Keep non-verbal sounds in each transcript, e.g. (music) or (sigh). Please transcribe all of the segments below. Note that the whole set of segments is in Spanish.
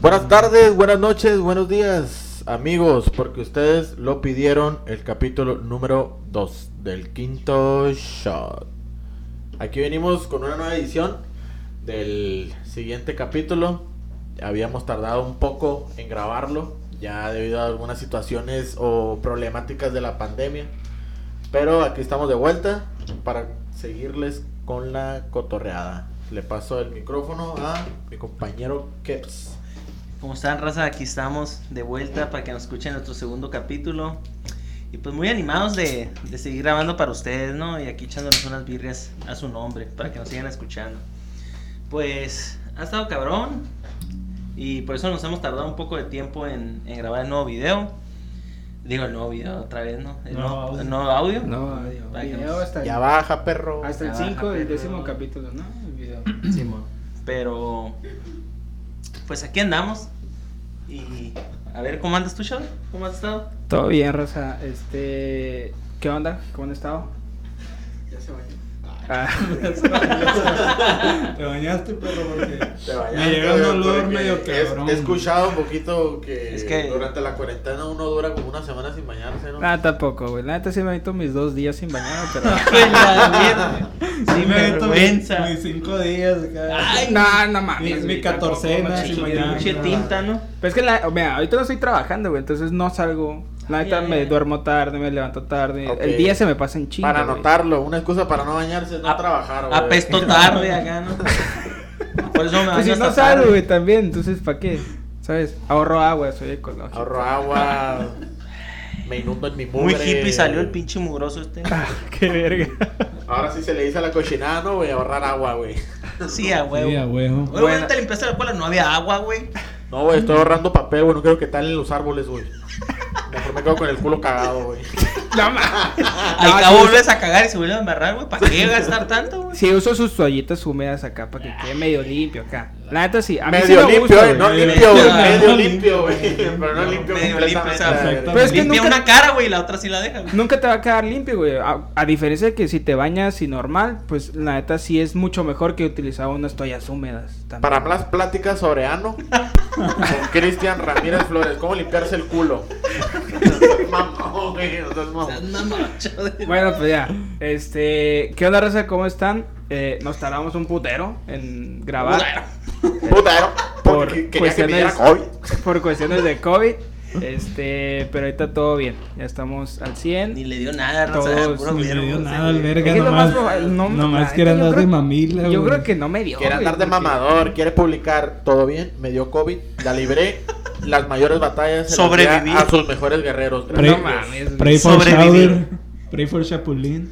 Buenas tardes, buenas noches, buenos días, amigos, porque ustedes lo pidieron el capítulo número 2 del quinto shot. Aquí venimos con una nueva edición del siguiente capítulo. Habíamos tardado un poco en grabarlo, ya debido a algunas situaciones o problemáticas de la pandemia. Pero aquí estamos de vuelta para seguirles con la cotorreada. Le paso el micrófono a mi compañero Keps. ¿Cómo están, raza? Aquí estamos de vuelta para que nos escuchen nuestro segundo capítulo. Y pues muy animados de, de seguir grabando para ustedes, ¿no? Y aquí echándonos unas birrias a su nombre para que nos sigan escuchando. Pues ha estado cabrón. Y por eso nos hemos tardado un poco de tiempo en, en grabar el nuevo video. Digo, el nuevo video otra vez, ¿no? El Nuevo nuevo, audio. el nuevo audio. No, video hasta, Ya baja, perro. hasta el Ya 5 baja, del décimo capítulo, ¿no? El video. Simón. Pero, pues aquí andamos. Y a ver, ¿cómo andas tú, Shadow? ¿Cómo has estado? Todo bien, Rosa. Este, ¿qué onda? ¿Cómo han estado? Ya se bañó. Ah, Te bañaste, perro, porque Te bañaste, me llega un olor medio es- cabrón. He escuchado un poquito que, Es que- durante la cuarentena uno dura como una semana sin bañarse, ¿no? nada, tampoco, güey. La neta sí me meto mis dos días sin bañar, pero. (laughs) Pues la mierda. Sí, me meto mis-. Mis cinco días acá. Ay, no, no mames. mi güey, catorcena sin macho, bañar. Pinche tinta, ¿no? Pero es que, la, mira, ahorita no estoy trabajando, güey. Entonces no salgo. La neta Ya, me duermo tarde, me levanto tarde. El día se me pasa en chinga. para anotarlo, una excusa para no bañarse es no A- trabajar, güey. Apesto (laughs) tarde acá, ¿no? (laughs) Por eso me Pues baño si no salgo, güey, también. Entonces, ¿para qué? ¿Sabes? Ahorro agua, soy ecológico. Ahorro agua, me inundo en mi mugre. Muy hippie salió el pinche mugroso este. Ah, qué verga. Ahora sí se le dice a la cochinada, ¿no, güey? Ahorrar agua, güey. Sí, a huevo. Sí, a huevo. Güey, güey, te limpiaste la cola, no había agua, güey. No, güey, estoy ahorrando papel, güey. No quiero que talen los árboles, güey. Mejor me quedo con el culo cagado, güey. No mames. Al cabo vuelves a cagar y se vuelve a embarrar, güey. ¿Para qué gastar tanto, güey? Sí, uso sus toallitas húmedas acá para que quede medio limpio acá. La neta sí, a mí sí Medio me limpio, gusta, eh. No limpio, güey. Medio Medio limpio. güey. (laughs) Pero no limpio Medio limpio, o sea. Pero es que Limpia nunca- una cara, güey, y la otra sí la deja, güey. Nunca te va a quedar limpio, güey. A, a diferencia de que si te bañas y normal, pues la neta sí es mucho mejor que utilizar unas toallas húmedas. también. Para más pláticas sobre ano, con Cristian Ramírez Flores, ¿cómo limpiarse el culo? (laughs) Mamón, güey, Bueno, pues ya. Este, ¿qué onda, raza? ¿Cómo están? Eh, nos tardamos un putero en grabar. Putero, Por porque quería que cuestiones- COVID. Por cuestiones de COVID. Este, pero ahorita todo bien. Ya estamos al 100. Ni le dio nada, Todos, raza, puro Ni le verbo, dio nada al verga, Es nomás, no, nomás quiere andar de creo- mamila, Yo güey. creo que no me dio. Quiere andar de porque- mamador, quiere publicar, todo bien, me dio COVID, la libré, las mayores batallas Sobreviví. a sus mejores guerreros. Pray. No mames, pray for Sobrevivir. shower. Pray for Chapulín.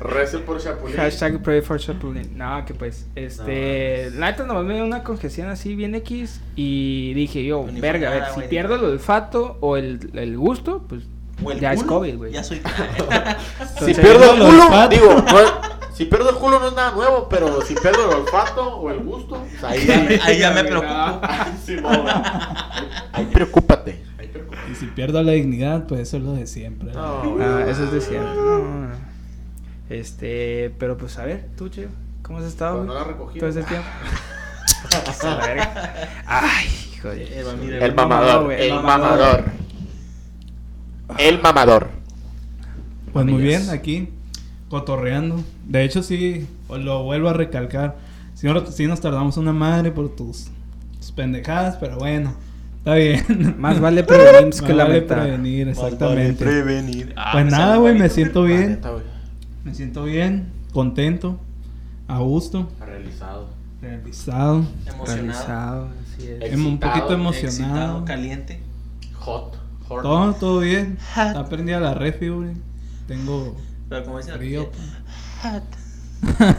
Recen por Chapulín. Hashtag pray for Chapulín. No, que pues, este. La neta nomás me dio una congestión así bien X. Y dije yo, verga, a ver, si pierdo el olfato o el, el gusto, pues el ya es COVID, güey. Ya soy. (laughs) Si Entonces, pierdo el culo, patos. digo, no- si pierdo el culo no es nada nuevo, pero si pierdo el olfato o el gusto, pues ahí ya me, (laughs) Ahí ya me preocupo. Ay, (laughs) sí, ahí preocúpate. Y si pierdo la dignidad, pues eso es lo de siempre. No, ¿no? güey. Ah, eso es de siempre. No, no. Este, pero pues a ver, tú, Che, ¿cómo has estado? No la recogí. Todo ese tiempo. (laughs) Ay, joder. Mira, El mamador, el el mamador. El mamador. Pues muy bien, aquí, cotorreando. De hecho, sí, os lo vuelvo a recalcar. Sí, ahora- sí nos tardamos una madre por tus, tus pendejadas, pero bueno, está bien. Más vale (laughs) prevenir Más que vale lamentar. prevenir, exactamente. Prevenir. Ah, Pues me nada, güey, me siento bien. neta. Me siento bien, contento, a gusto, Realizado. realizado, Emocionado. Realizado, así es. Excitado, un poquito Excitado, emocionado. caliente. Hot. Todo, todo bien. Hot. Está prendida la refri, güey. Tengo Pero como dicen frío. Hot. (laughs)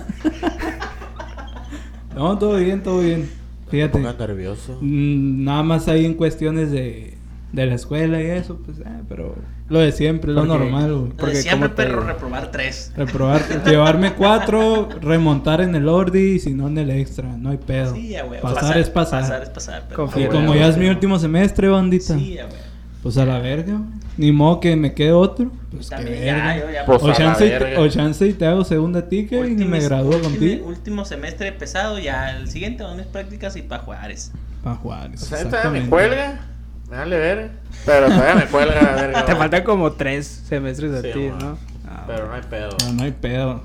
No, todo bien, todo bien. Fíjate. nervioso. Mm, Nada más ahí en cuestiones de, de la escuela y eso, pues, eh, pero lo de siempre, lo Porque- normal, güey. Lo de Porque, siempre, ¿cómo te perro, reprobar tres. Reprobar, (laughs) llevarme cuatro, remontar en el ordi y si no en el extra, no hay pedo. Sí, ya, güey. pasar, es pasar. Pasar es pasar. pero- y como ya es mi último semestre, bandita, Sí, ya, güey. Pues a la verga. Ni modo que me quede otro. Pues que También ya, verga. yo ya. Pues, O chance, y verga. te, o chance y te hago segunda ticket y Último- me gradúo último- contigo. Último semestre pesado, ya el siguiente van mis prácticas y pa' Juárez. Pa' jugar. O sea, todavía me cuelga. Me vale ver. Pero todavía me cuelga la verga. Te faltan como tres semestres a Sí, ti. ¿no? Ah, Pero no hay pedo. No, no hay pedo.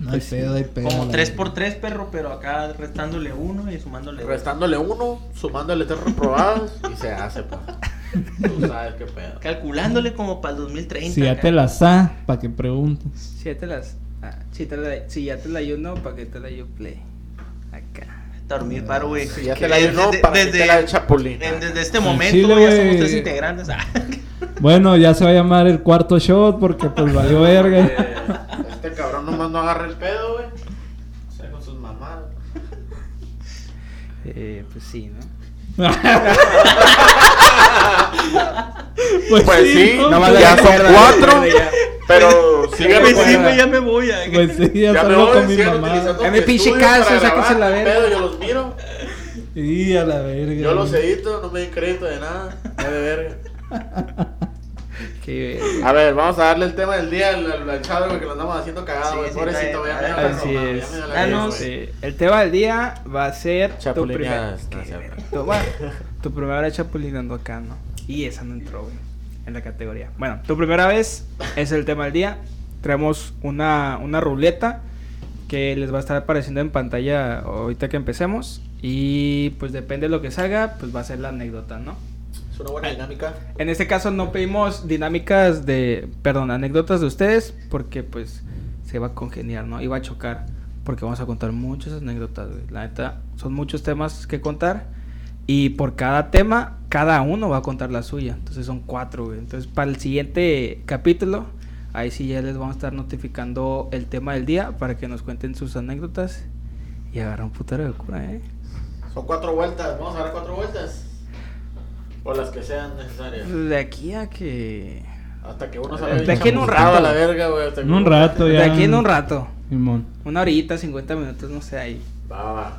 No hay sí. pedo, hay pedo. Como la 3 verga. por 3 perro, pero acá restándole uno y sumándole dos. Restándole uno, sumándole tres reprobados y se hace, pues. (laughs) Tú sabes qué pedo. Calculándole como para el 2030. Si ya acá. te la sa, ¿para qué preguntas? Si ya te las. ah, si, te la, si ya te la yo no, ¿para qué te la yo play? Acá. Dormir paro, güey. Si ya Que te la no, desde- para que desde- te la en- Desde este Al momento, güey, ya somos tres integrantes. Ah, (laughs) Bueno, ya se va a llamar el cuarto shot porque pues valió verga. Este cabrón nomás no agarra el pedo, güey. O sea, con sus mamadas. Eh, pues sí, ¿no? (laughs) pues, Pues sí, ¿no? Nomás ya son cuatro. (laughs) Pero (laughs) sigue Pues sí, recuerda. güey, ya me voy. ah. Pues sí, ya, Ya me salgo voy, con mi mamá. Es mi pinche casa, sáquense la verga. pedo, Yo los miro. Y a la verga. Yo los edito, no me den crédito de nada. Ya de verga. Qué A ver, vamos a darle el tema del día al, al, al chavo, güey, que lo andamos haciendo cagado, Sí, güey. sí, Pobrecito, me Así broma, es. me Danos. Eh, el tema del día va a ser tu primer, Chapulineadas, no, Qué cierto. verga. tu, bueno, tu primera vez chapulinando acá, ¿no? Y esa no entró, güey, en la categoría. Bueno, tu primera vez es el tema del día. Traemos una, una ruleta que les va a estar apareciendo en pantalla ahorita que empecemos. Y pues depende de lo que salga, pues va a ser la anécdota, ¿no? Es una buena dinámica. En este caso no pedimos dinámicas de, perdón, anécdotas de ustedes porque pues se va a congeniar, ¿no? Iba a chocar porque vamos a contar muchas anécdotas, güey. La neta, son muchos temas que contar y por cada tema, cada uno va a contar la suya. Entonces son cuatro, güey. Entonces para el siguiente capítulo, ahí sí ya les vamos a estar notificando el tema del día para que nos cuenten sus anécdotas y agarrar un putero de cura, ¿eh? Son cuatro vueltas, vamos a dar cuatro vueltas. O las que sean necesarias. De aquí a que... Hasta que uno salga De aquí en un rato. a la verga, güey. hasta que En un rato ya. De aquí en un rato. Simón. Una horita, 50 minutos, no sé, ahí. Va, va.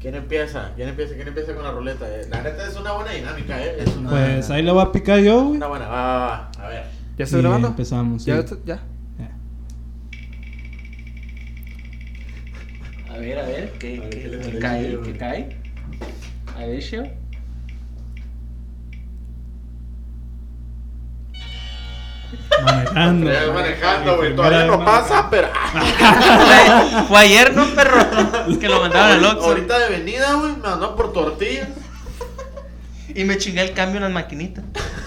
¿Quién empieza? ¿Quién empieza? ¿Quién empieza con la ruleta? Eh, La neta es una buena dinámica, ¿eh? Es una, Pues ahí lo voy a picar yo, güey. una buena. Va, va, va. A ver. ¿Ya estoy Y grabando? empezamos, sí. ¿Ya? ¿Ya? Ya. A ver, a ver, ¿qué, A ver, qué- ¿qué le qué sale cae? ¿Qué cae? A ver, Shio. Manejando. Manejando, güey. Todavía no pasa, pero. (laughs) Fue, ayer, ¿no, perro? (laughs) que lo mandaron al Oxxo. Ahorita de venida, güey. Me mandó por tortillas. Y me chingué el cambio en las maquinitas.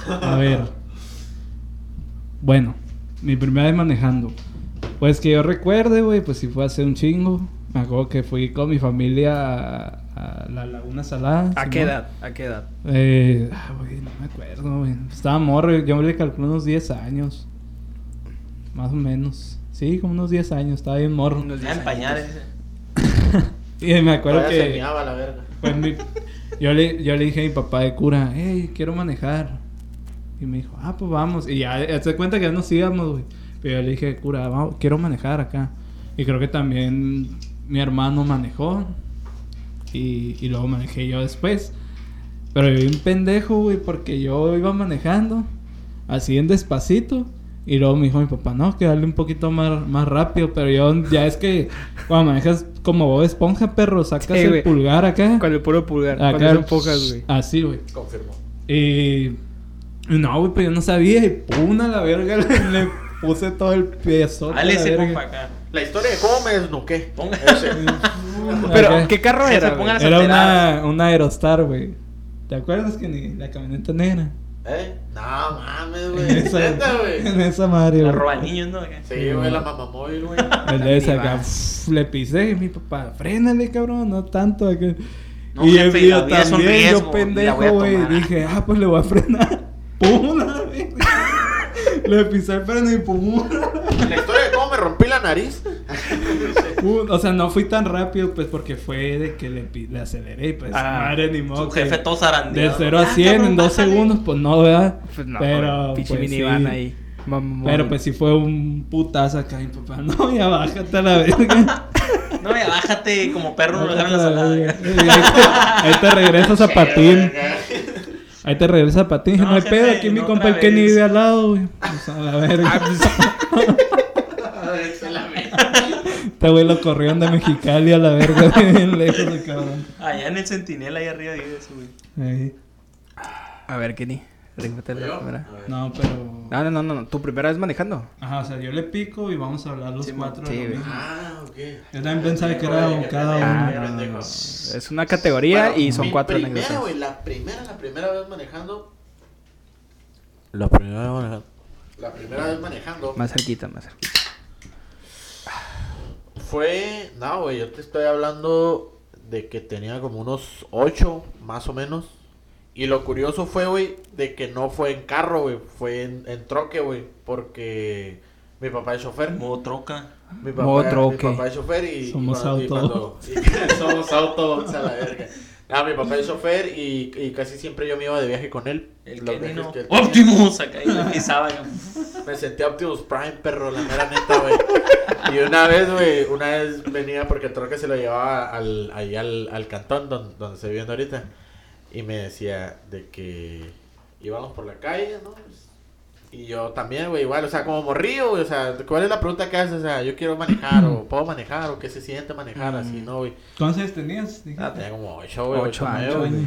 A ver. Bueno, mi primera vez manejando. Pues que yo recuerde, güey, pues si fue hace un chingo. Me acuerdo que fui con mi familia a, la Laguna Salada. ¿A Simón. qué edad? ¿A qué edad? Eh, ah, güey, no me acuerdo, güey. Estaba morro, yo le calculo unos 10 años. Más o menos. Sí, como unos 10 años, estaba bien morro. Unos Ya 10 en pañales. añitos. (laughs) Y me acuerdo Todavía se que... meaba la verga. Pues mi- yo, le, yo le dije a mi papá de cura, hey, quiero manejar. Y me dijo, ah, pues vamos. Y ya ya se cuenta que ya nos íbamos, güey. Pero yo le dije, cura, vamos, quiero manejar acá. Y creo que también mi hermano manejó. Y, y luego manejé yo después. Pero yo un pendejo, güey, porque yo iba manejando, así en despacito. Y luego me dijo mi papá, no, que darle un poquito más, más rápido. Pero yo, ya es que cuando manejas como Bob Esponja, perro, sacas Sí, el pulgar acá. Con el puro pulgar. Acá, Cuando son pocas, güey. Así, güey. Confirmó. Y. No, güey, pero yo no sabía. Y pum, a la verga (laughs) le, le puse todo el peso. Dale ese compa acá. La historia de cómo me desnuqué. Ponga-. (laughs) Pero, ¿qué carro Se era, se Era una, una Aerostar, güey. ¿Te acuerdas que ni la camioneta negra? ¿Eh? No mames, güey. En en esa madre, La güey. roba niños, ¿no? Sí, güey, la mamamóvil, güey. (laughs) Le pisé y mi papá, frénale, cabrón, no tanto. acá. No, y jefe, yo, también, riesgo, yo pendejo, güey. Dije, ah, pues le voy a frenar. ¡Pum! Le pisé el freno y pum. La historia de cómo me rompí la nariz. Pum. O sea, no fui tan rápido, pues, porque fue de que le, le aceleré. y, Pues, Ah, madre, ni modo. Su que jefe todo De zarandeado. 0 a Ah, 100 en cabrón, dos bájale. segundos, pues no, ¿verdad? Pues no, pero, pinche pues, minivan sí. ahí. Mamón. Pero pues sí fue un putazo acá, mi papá. (laughs) No, ya bájate a la verga. No, ya bájate como perro, no lo dejaron a la la salada. verga. Ahí te- Ahí te regresas a (laughs) patín. Ahí te regresa para ti. Dije, No, no, hay jefe, pedo. Aquí mi compa el Kenny vive al lado, güey. Pues a la (laughs) verga. (laughs) Este güey lo corrieron de Mexicali a la verga, (laughs) bien lejos el cabrón. Allá en el Centinela, ahí arriba dice eso, güey. Ahí. A ver, Kenny. No, pero. No, no, no, no, no. ¿Tu primera vez manejando? Ajá, o sea, yo le pico y vamos a hablar los Sí, cuatro. sí, lo. Ah, ok. Yo también pensaba que era qué cada pendejo, Ah, qué no. Es una categoría Bueno, y son mi cuatro primera, anécdotas. güey, la primera, la primera vez manejando. La primera vez manejando. La primera vez manejando Más cerquita, más cerquita. fue. No, güey, yo te estoy hablando de que tenía como unos ocho, más o menos. Y lo curioso fue, güey, de que no fue en carro, güey, fue en, en troque, güey, porque mi papá es chofer. Modo troca. Mi papá, Modo mi troque. papá es chofer y... Somos y auto. cuando- y- (laughs) (laughs) somos autos a la verga. Ah, mi papá es chofer y, y casi siempre yo me iba de viaje con él. El que él tenía. Optimus, acá y le pisaba. yo. (laughs) Me sentía Optimus Prime, perro, la mera neta, güey. Y una vez, güey, una vez venía porque el troque se lo llevaba al, ahí al, al cantón donde, donde se viviendo ahorita. Y me decía de que íbamos por la calle, ¿no? Y yo también, güey, igual, o sea, como güey, o sea, ¿cuál es la pregunta que haces? O sea, yo quiero manejar, o puedo manejar, o qué se siente manejar, así, ¿no, güey? ¿Cuántos años tenías? Ah, tenía como ocho, güey, Ocho ocho, nueve, años, güey. güey.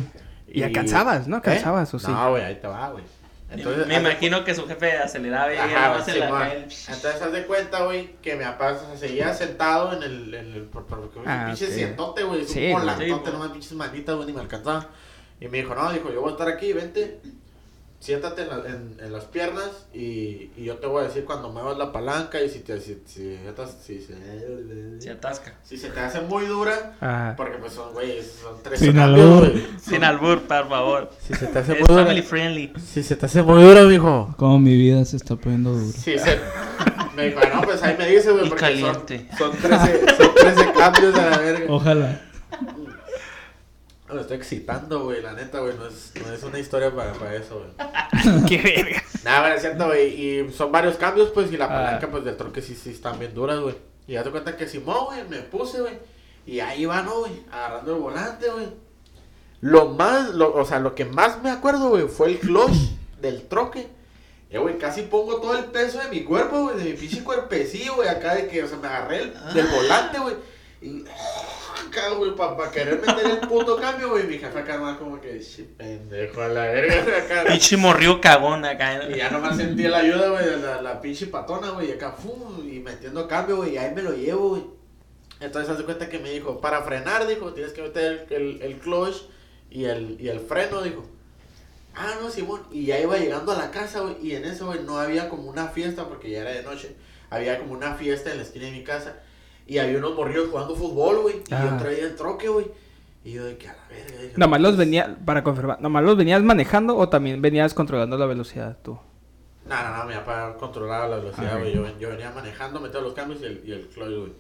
Y alcanzabas, ¿no? Alcanzabas, ¿o sí? No, güey, ahí te va, güey. Entonces, me imagino que su jefe aceleraba y Ajá, en la calle. Entonces, haz de cuenta, güey, que mi papá o sea, seguía sentado en el. En el por, por, güey, Ah, pinche ok. sientote, güey. Sí, un güey. volantote, Sí, pues. nomás pinches manitas, güey, ni me alcanzaba. Y me dijo, no, dijo, yo voy a estar aquí, vente. Siéntate en, la- en, en las piernas y, y yo te voy a decir cuando muevas la palanca y si te si, si, si, si, Se atasca. si se te hace muy dura, porque pues son, güey, son tres Sin albur. Sin albur, por favor. Si se te hace Es muy dura. family friendly. Si se te hace muy dura, mijo. Como mi vida se está poniendo dura. Sí, se... Me dijo, no, pues ahí me dice, güey, porque son, caliente. son, 13, son 13 cambios a la verga. Ojalá. Me estoy excitando, güey, la neta, güey, no es, no es una historia para, para eso, güey. (laughs) qué verga. Nada, bueno, es cierto, güey, y son varios cambios, pues, y la Ah. palanca, pues, del troque sí, sí están bien duras, güey. Y ya te cuenta que Simón, güey, me puse, güey, y ahí va, ¿no, güey? Agarrando el volante, güey. Lo más, lo, o sea, lo que más me acuerdo, güey, fue el clutch (laughs) del troque. Eh, güey, casi pongo todo el peso de mi cuerpo, güey, de mi pinche cuerpecillo, güey, acá de que, o sea, me agarré el- del volante, güey. Y güey, para querer meter el puto cambio, güey. Mi jefe acá nomás como que, "Shi, pendejo, a la verga, acá. Pinche morrió cagón acá. Y ya nomás sentí la ayuda, güey, de la, la pinche patona, güey, y acá, ¡fum! y metiendo cambio, güey, y ahí me lo llevo, güey. Entonces, haz de cuenta que me dijo, para frenar, dijo, tienes que meter el, el, el clutch y el, y el freno, dijo. Ah, no, Simón. Y ya iba llegando a la casa, güey, y en eso, güey, no había como una fiesta, porque ya era de noche. Había como una fiesta en la esquina de mi casa. Y había unos morrillos jugando fútbol, güey, y Ah. yo traía el troque, güey. Y yo de que a la verga, dije, Nomás no, los venía, para confirmar, nomás los venías manejando o también venías controlando la velocidad tú. No, no, no, mi papá controlaba la velocidad, Ah, güey. Yo, ven- yo venía manejando, metía los cambios y el, y el clutch, güey.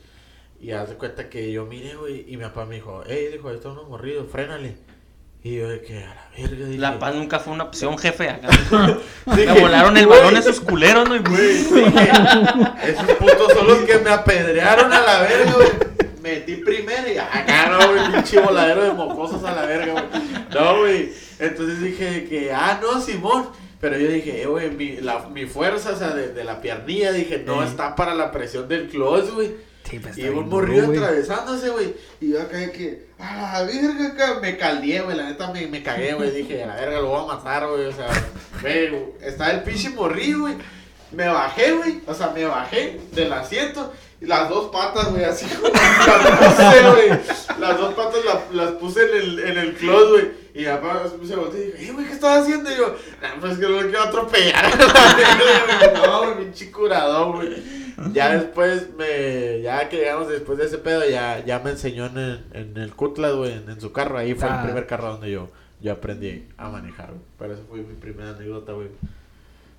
Y haz de cuenta que yo miré, güey, y mi papá me dijo, hey, dijo, ahí está uno morrido, frénale. Y yo de que a la verga, dije. La paz nunca fue una opción, (laughs) jefe. Acá. Dije, Me volaron el balón esos culeros, ¿no? Y- Güey, dije, esos putos son los que me apedrearon a la verga, güey. Metí primero y acá no, güey, pinche voladero de mocosos a la verga, güey. No, güey. Entonces dije que, ah, no, Simón. Pero yo dije, eh, güey, mi, la- mi fuerza, o sea, de, de la piernilla, dije, no está para la presión del clutch, güey. Sí, pues Y un morrido atravesándose, güey. Y yo acá que, a la verga, acá. Me caldeé, güey. La neta me, me cagué, güey. Dije, a la verga, lo voy a matar, güey. O sea, güey, estaba el pinche morrido, güey. Me bajé, güey. O sea, me bajé del asiento. Y las dos patas, güey, así como (laughs) las puse, güey. Las dos patas la- las puse en el, en el close, güey. Y papá se volteó y dijo, eh, güey, ¿qué estás haciendo? Y yo, nah, pues es que lo quiero atropellar. (laughs) no, güey, pinche curador, güey. Ya después me, ya que llegamos después de ese pedo, ya, ya me enseñó en el, en el Cutlass, güey, en, en su carro. Ahí fue Ah. el primer carro donde yo, yo aprendí a manejar, güey. Pero esa fue mi primera anécdota, güey.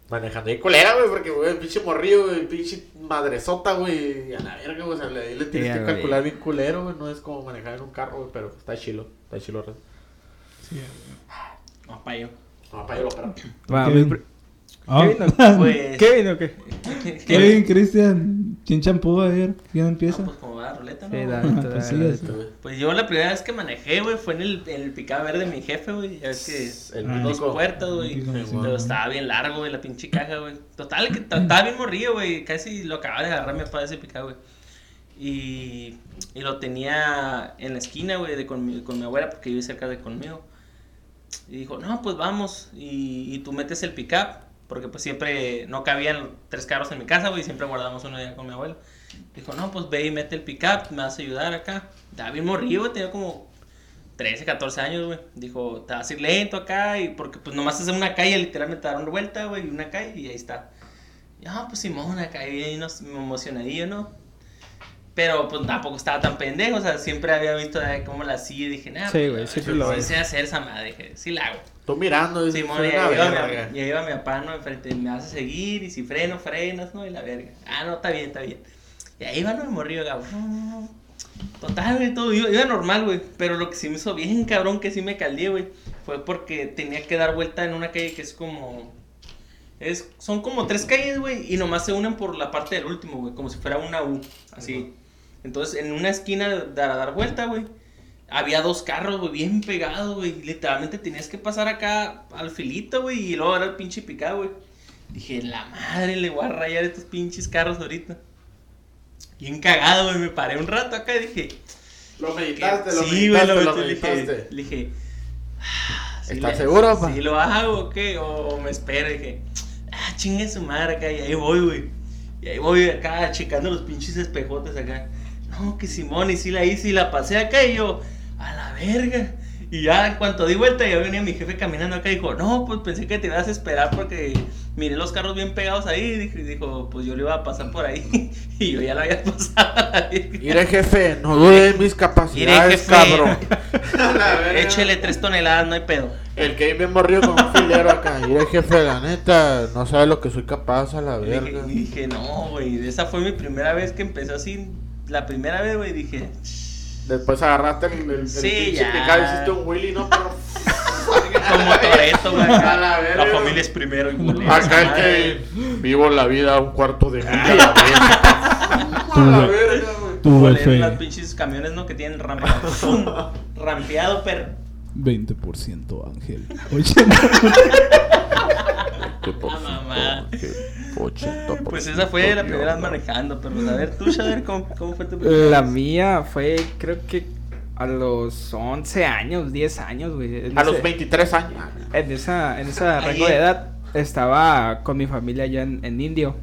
Manejando y culera, güey, porque, güey, pinche morrillo, güey, pinche madresota, güey, y a la verga, güey, o sea, le, le tienes que calcular bien culero, güey, no es como manejar en un carro, güey, pero está chilo, está chilo, ¿verdad? No, pa' yo. No, para yo lo pero. Va, Kevin. mi Ah, ¿Kevin o- Pues. ¿Kevin o qué? (laughs) Kevin, Cristian, Chin champú, a ver, ¿quién No, empieza? pues como va la ruleta, ¿no? Sí, (laughs) Pues sí. Pues yo la primera vez que manejé, güey, fue en el, en el picado verde de mi jefe, güey. Ya ves que El Ah. dos mítico. puertas, güey. Pero estaba bien largo, güey, la pinche caja, güey. Total, que estaba bien morrido, güey. Casi lo acababa de agarrar mi papá de ese picado, güey. Y, y lo tenía en la esquina, güey, de con mi, con mi abuela, porque vive cerca de conmigo. Y dijo, no, pues vamos. Y, y tú metes el pickup, porque pues siempre no cabían tres carros en mi casa, güey. Siempre guardamos uno ya con mi abuelo. Dijo, no, pues ve y mete el pickup, me vas a ayudar acá. Morrido, güey, tenía como 13, 14 años, güey. Dijo, te vas a ir lento acá, y porque pues nomás es una calle, literalmente dar una vuelta, güey, y una calle, y ahí está. Ya, pues Simón, acá, y nos emocionadillo, ¿no? Pero pues tampoco estaba tan pendejo, o sea, siempre había visto eh, cómo la hacía y dije, nah, Sí, pues, güey, siempre lo sí ves. sé hacer esa madre, dije, sí la hago. Tú mirando, dices, Simón, "Soy ya una iba, mi, verga". ya iba mi papá, ¿no? Enfrente, me vas a seguir, y si freno, frenas, ¿no? Y la verga. Ah, no, está bien, está bien. Y ahí iba, ¿no? El morrillo, cabrón. (laughs) Total, güey, todo iba, iba normal, güey. Pero lo que sí me hizo bien, cabrón, que sí me caldeé, güey, fue porque tenía que dar vuelta en una calle que es como. Es, son como tres calles, güey, y nomás se unen por la parte del último, güey, como si fuera una U, así. Entonces, en una esquina de, de dar vuelta, güey, había dos carros, güey, bien pegados, güey. Literalmente tenías que pasar acá al filito, güey, y luego era el pinche picado, güey. Dije, la madre, le voy a rayar estos pinches carros ahorita. Bien cagado, güey, me paré un rato acá y dije, Lo meditaste, lo sí, güey, meditaste, lo, lo le dije, meditaste. le dije, ah, sí ¿Estás le- seguro, pa? ¿Sí lo hago o qué? O, o me espero, dije, ah, chingue su madre acá, y ahí voy, güey. Y ahí voy acá, checando los pinches espejotes acá. No, que Simón, y sí la hice y la pasé acá, y yo, a la verga. Y ya, en cuanto di vuelta, ya venía mi jefe caminando acá y dijo, no, pues pensé que te ibas a esperar porque miré los carros bien pegados ahí. Y dijo, y dijo, pues yo le iba a pasar por ahí. (laughs) y yo ya lo había pasado la. Mire, jefe, no dude en mis capacidades, jefe. cabrón. (laughs) La verga. Échele tres toneladas, no hay pedo. El que bien morrió con un filero acá. Mire, jefe, la neta, no sabe lo que soy capaz a la verga. y dije, no, güey, esa fue mi primera vez que empecé así. La primera vez, güey, dije, Después agarraste el, el, el Sí, pinche ya. picado y hiciste un Willy, ¿no? Pero (laughs) como Toreto, güey. la verga. La familia es primero y acá es que vivo la vida a un cuarto de milla a la (laughs) vez. A la verga, güey. Las pinches camiones, ¿no? Que tienen rampeado. Rampeado, pero. 20% Ángel. (laughs) 80. Ah, mamá. 80%. (laughs) Pues esa fue la primera vez Dios. manejando, pero a ver, tú, Shader, ¿cómo, cómo fue tu primera La vez? mía fue, creo que a los 11 años, 10 años, güey. A ese- los 23 años. En esa, en esa rango de edad estaba con mi familia allá en, en Indio.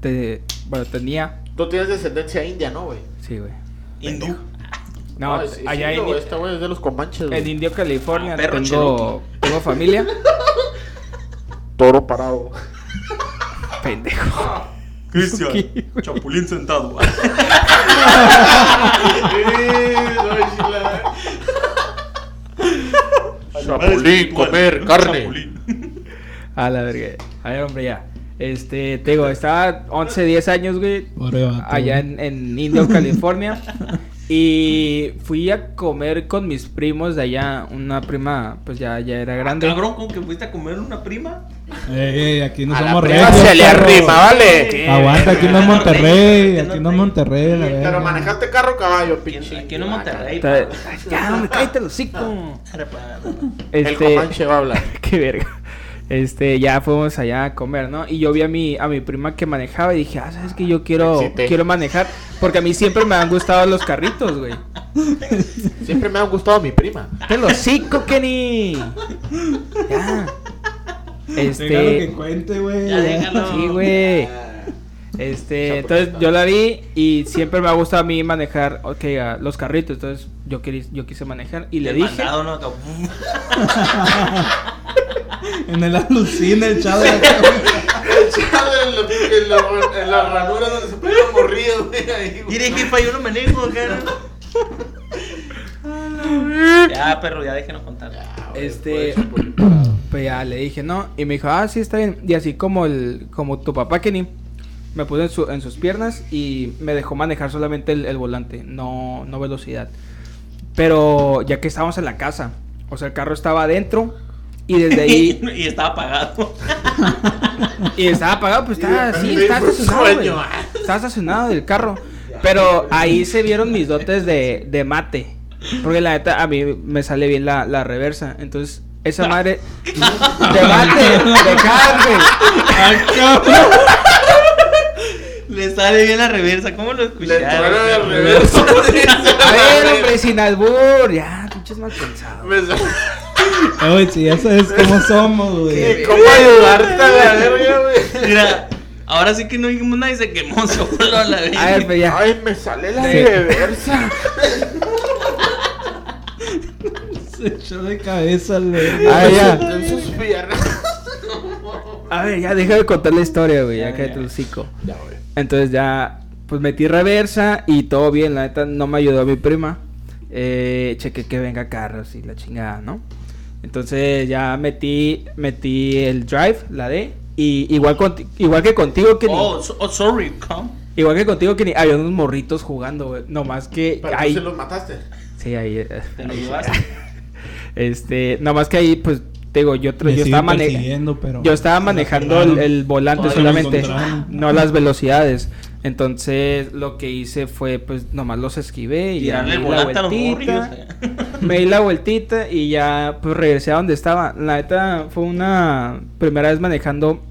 Te- bueno, tenía. Tú tienes descendencia india, ¿no, güey? Sí, güey. Hindú. No, es- es allá indio, en, güey, Este güey es de los comanches, en Indio, California, Ah, perro tengo, tengo familia. (laughs) Toro parado. (laughs) Pendejo. Cristian. Chapulín sentado. (laughs) (laughs) Chapulín, comer carne. A la verga. A ver, hombre, ya. Este, te digo, estaba 11, 10 años, güey. Allá en, en Indio, California. Y fui a comer con mis primos de allá. Una prima, pues ya, ya era grande. Cabrón, ¿cómo que fuiste a comer una prima? Ey, ey, aquí no A somos regios. se le arrima, ¿vale? ¿Qué? Aguanta, aquí no es no Monterrey. Aquí no es Monterrey. la Pero manejaste carro o caballo, pinche. aquí en Monterrey. Está- pa. Ya, me cállate el hocico. El Este, comanche va a hablar. (laughs) qué verga. Este, ya fuimos allá a comer, ¿no? Y yo vi a mi, a mi prima que manejaba y dije, ah, sabes que yo quiero, quiero manejar. Porque a mí siempre me han gustado los carritos, güey. Siempre me ha gustado mi prima. ¡Te lo hocico, Kenny! Ya. Déjalo que Este. cuente, güey. Ya déjalo. Sí, güey. Este, entonces yo la vi y siempre me ha gustado a mí manejar, ok, a los carritos. Entonces yo, querí, yo quise manejar y le El dije. mandado, ¿no? (laughs) (laughs) En el alucina, el chavo. El chavo en la, en la, en la ranura donde se pone morrido, güey. Ahí, güey. Mire, jefa, yo no manejo acá. ya, perro, ya déjenos contar. Este- Fue Chapulín parado. (clears throat) Pues ya le dije, no. Y me dijo, ah, sí, está bien. Y así como el, como tu papá Kenny, me puso en, su- en sus piernas y me dejó manejar solamente el, el volante, no, no velocidad. Pero ya que estábamos en la casa, o sea, el carro estaba adentro Y desde ahí. (laughs) y estaba apagado. (laughs) y estaba apagado, pues estaba así, estaba estacionado. Estaba estacionado del carro. Pero ahí se vieron mis dotes de, de mate. Porque la neta, a mí me sale bien la, la reversa. Entonces, esa madre. (laughs) De mate, de café. Le sale bien la reversa. ¿Cómo lo Le escucharon? truena de reversa. A ver, hombre, sin albur. Ya, pinches mal pensado. Me sale- Oye, si ya sabes cómo somos, güey. ¿Cómo ayudarte a la verga, güey? Mira, ahora sí que no dijimos nada y se quemó solo a la vez. A ver, pues ya. Ay, me sale la Sí. reversa. (laughs) Se echó de cabeza, güey. Ah, ya. En sus piernas. A ver, ya deja de contar la historia, güey. Ya Ya, cállate ya. el hocico. Ya, güey. Entonces ya, pues metí reversa y todo bien. La neta no me ayudó mi prima. Eh, cheque que venga carros y la chingada, ¿no? Entonces ya metí, metí el drive, la D. Y igual, conti- igual que contigo, que Oh, so- oh, sorry, come. igual que contigo, que había unos morritos jugando, güey. No más que Pero ahí. tú se los mataste. Sí, ahí. eh, Te lo ahí sí. llevaste. (laughs) Este, no más que ahí, pues, te digo, yo, yo estaba manejando. persiguiendo, pero... Yo estaba manejando el, el volante solamente, no las velocidades. Entonces lo que hice fue pues nomás los esquivé y ya me di la vueltita, morrillos. (laughs) me di la vueltita y ya pues regresé a donde estaba. La neta fue una primera vez manejando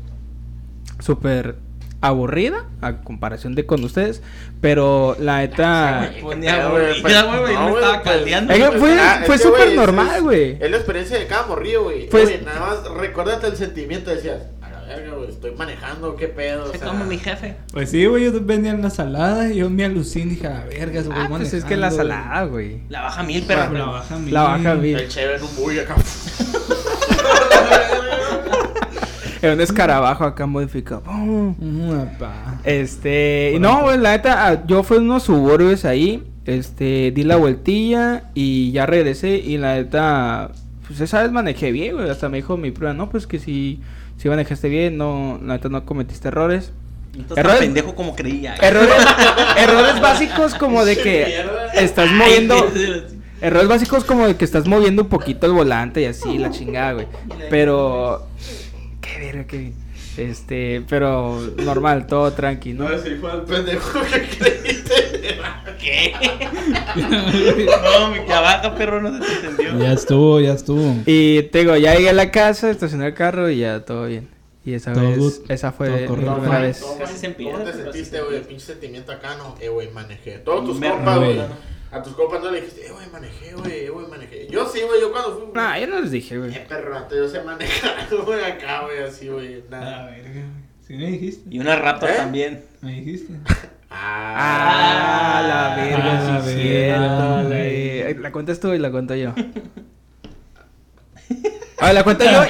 súper aburrida a comparación de con ustedes, pero la neta (laughs) Ponía Eh, güey, pues, no, me estaba caldeando. Fue- Ah, fue súper normal, güey. Es la experiencia de cada morrillo, güey. Pues- Oye, nada más recuérdate el sentimiento. Decías, verga, güey, estoy manejando, qué pedo. O Se sea, como mi jefe. Pues sí, güey, yo vendía en la salada y yo me aluciné y dije, a la verga, voy ah, pues es que la salada, güey. La baja mil, güey. pero. La baja mil. La baja mil. El chévere en un bully acá. (laughs) Era un escarabajo acá modificado. Apá. Este, no, güey, la neta, ah, yo fui en unos suburbios ahí, este, di la vueltilla y ya regresé y la neta, pues esa vez manejé bien, güey, hasta me dijo mi prueba, no, pues que si, si manejaste bien, no, la neta no cometiste errores. Entonces, Errores- pendejo como creía. Errores, (laughs) errores básicos como de que estás moviendo, errores básicos como de que estás moviendo un poquito el volante y así, la chingada, güey, pero, qué verga, que, este, pero normal, todo tranqui, ¿no? No, si fue el pendejo que creíste. ¿Qué? (laughs) no, mi cabaca, perro, no se te entendió. Ya estuvo, ya estuvo. Y te digo, ya llegué a la casa, estacioné el carro y ya todo bien. Y esa Todo vez, good, esa fue todo correcto. primera vez. ¿Cómo, ¿Cómo te sentiste, güey? Pinche sentimiento acá, no. Eh, güey, manejé. Todos tus compas, güey. A tus compas no le dijiste, eh, güey, manejé, güey, eh, güey, manejé. Yo sí, güey, yo cuando fui. Nah, yo no les dije, Eh, güey. perro, antes yo sé manejar, (laughs) güey, acá, güey, así, güey. A la Nada. verga, güey. Sí me dijiste. Y una Raptor ¿Eh? también. Me dijiste. (laughs) Ah, la verga, Ah, la sí, verga, cierto, güey. güey. La cuentas tú y la cuento yo. (laughs) Ah, la cuento yo,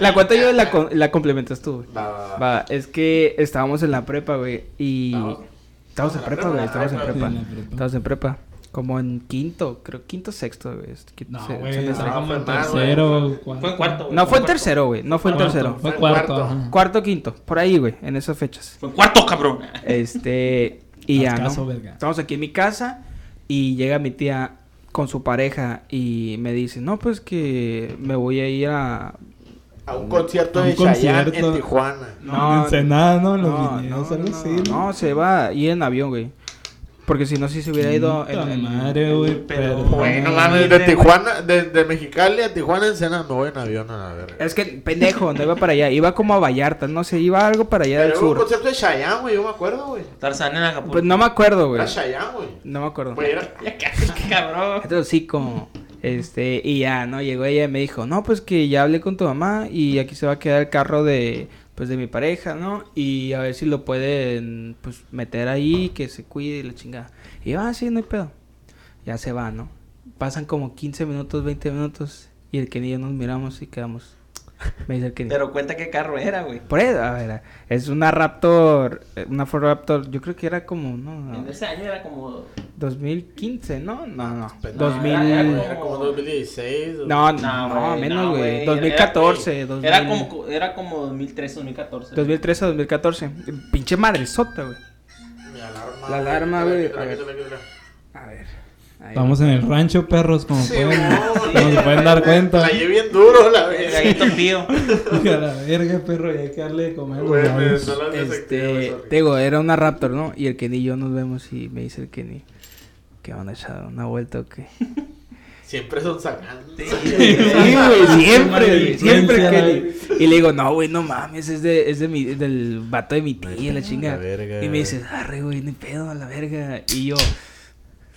la cuento yo y la, la complementas tú, güey. Va, va, va. Va, es que estábamos en la prepa, güey, y... Vamos. Estamos en prepa, güey, estamos en prepa. Estamos en prepa. Como en quinto, creo, quinto, sexto, güey. Quinto, No, se- güey, en fue más, tercero. Fue en cuarto, güey. No, fue en cuarto. tercero, güey. No fue en Cuarto, tercero. Fue cuarto. cuarto. ajá. Cuarto, quinto. Por ahí, güey. En esas fechas. Fue en cuarto, cabrón. Este. Y ya, ¿no? verga. Estamos aquí en mi casa. Y llega mi tía con su pareja. Y me dice: No, pues que me voy a ir a. A un concierto A un de Chayanne concierto. en Tijuana. No, No, en Ensenada, ¿no? Los No, no, no, no, se va a ir en avión, güey. Porque si no, sí se hubiera ido en. En- madre, güey. Pero, Pero, Güey, no mames, de Tijuana, de, de Mexicali a Tijuana en Sena me voy en avión a la verga. Es que, pendejo, no iba para allá. Iba como a Vallarta, no sé, iba algo para allá del Pero un sur. concierto de Chayanne, güey, yo me acuerdo, güey. Tarzán en Acapulco. Pues no me acuerdo, güey. Era Chayanne, güey. No me acuerdo. Güey, era... (laughs) cabrón. Entonces sí, como, este, y ya, ¿no? Llegó ella y me dijo, no, pues que ya hablé con tu mamá y aquí se va a quedar el carro de, pues de mi pareja, ¿no? Y a ver si lo pueden, pues, meter ahí, que se cuide y la chingada. Y yo, ah, sí, no hay pedo. Ya se va, ¿no? Pasan como 15 minutos, 20 minutos y el Kenny y yo nos miramos y quedamos. (laughs) Me dice el Kenny. Pero cuenta qué carro era, güey. Por eso, a ver, es una Raptor, eh, una Ford Raptor, yo creo que era como, no, En ese año era como. 2015, ¿no? No, no, Pendejo. 2000... Era como 2016. o- No, No, no, menos, no, güey. güey. 2014, Era, 2000, era como, era como 2013, 2014. 2013 2014. Pinche madresota, güey. Mi alarma. La alarma, güey, a ver. Vamos en el rancho, perros, como Sí, pueden, no, como se pueden dar cuenta. La llevé bien duro, la El vez. gallito pío. A la verga, perro, y hay que darle de comer. desactivé, Este, te digo, era una Raptor, ¿no? Y el Kenny y yo nos vemos y me dice el Kenny que van a echar una vuelta o qué. Siempre son sacando. Sí, güey, siempre, siempre Kenny. Y le digo, no, güey, no mames, es de, es de mi, es del vato de mi tía, la chinga. la verga, y me dice, arre, güey, ni pedo, a la verga. Y yo,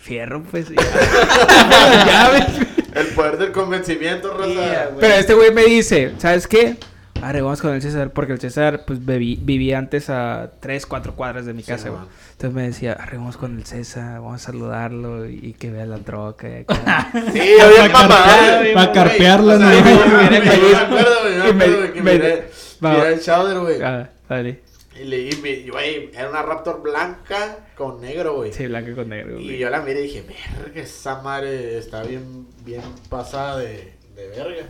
fierro, pues. ya. (laughs) El poder del convencimiento, Rosa. Yeah. Pero este güey me dice, ¿sabes qué? Arre, vamos con el César, porque el César, pues, vivía antes a 3, 4 cuadras de mi Sí, casa, güey. man. Entonces me decía, arre, vamos con el César, vamos a saludarlo y, que vea la troca. (laughs) Sí, yo bien Pa' mamá. carpear- güey, pa' güey. carpearla, O sea, ¿no? yo me- (laughs) me- acuerdo, acuerdo, el Chowder, güey. Ah, dale. Y le y me- y, güey, era una Raptor blanca con negro, güey. Sí, blanco con negro, Y güey. yo la miré y dije, verga, esa madre está bien, bien pasada de, de verga.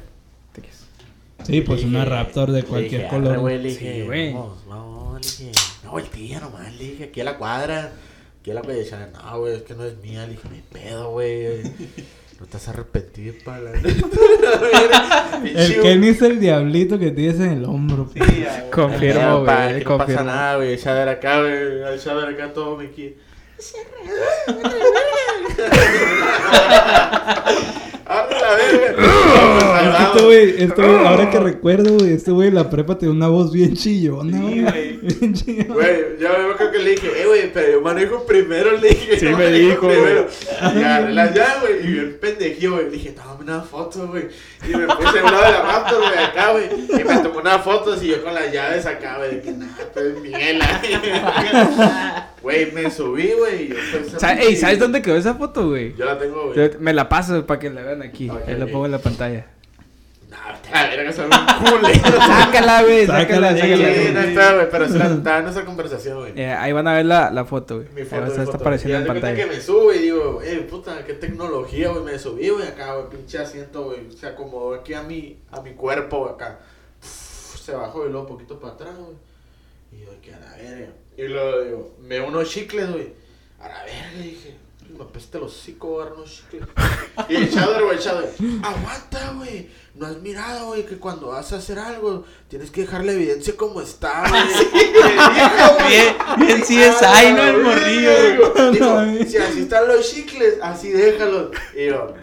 Sí, pues una dije- Raptor de cualquier dije, color. güey, le Sí, dije, güey. vamos, vamos, le dije, no, el día nomás, le dije, aquí a la cuadra, aquí a la cuadra, y decían, no, güey, es que no es mía, le dije, mi pedo, güey, (laughs) no estás arrepentido para la (laughs) El Kenny es el diablito que tienes en el hombro. Sí, ya, güey. Confirmo, güey, no pasa nada, güey, el Shader acá, güey, el Shader acá todo me quiere. (laughs) (laughs) ¡Arre la verga! Este güey, este güey, ahora que (laughs) recuerdo, güey, este güey la prepa tiene una voz bien chillona, Sí, güey. (laughs) Bien chillona. Güey, yo me creo que le dije, eh, güey, pero yo manejo primero, le dije. Sí, yo (laughs) me dijo, primero. Y agarré la llave, güey, y bien pendejío, güey. Le dije, tómame una foto, güey. Y me puse un lado de la Raptor, güey, acá, güey. Y me tomó una foto, y yo con las llaves acá, güey, de que nada, pues es Miguel. Güey, me subí, güey. y yo, pues, ¿sabes dónde quedó esa foto, güey? Yo la tengo, güey. Me la paso para que la vean aquí. Ok, Ahí la ok. pongo en la pantalla. Sácala, güey, Sácala, sácala, Sí, no está, güey, pero está está en nuestra conversación, güey. Eh, ahí van a ver la, la foto, güey. Mi foto, mi estar foto. apareciendo Y en pantalla. que me subo y digo, eh, puta, qué tecnología, güey. Me subí, güey, acá, güey, pinche asiento, güey. Se acomodó aquí a mi, a mi cuerpo, güey, acá. Uf, se bajó y luego poquito para atrás, güey. Y yo, que a la verga. Y luego digo, me unos chicles, güey. A la verga, dije. Me apeste los hocico, unos chicles. (laughs) Y el Shadow, güey, el Shadow, aguanta, güey. No has mirado, güey, que cuando vas a hacer algo, tienes que dejar la evidencia como está, (laughs) güey. Bien, bien CSI, ¿no? El morrillo, No, si así están los chicles, así déjalos. Y yo,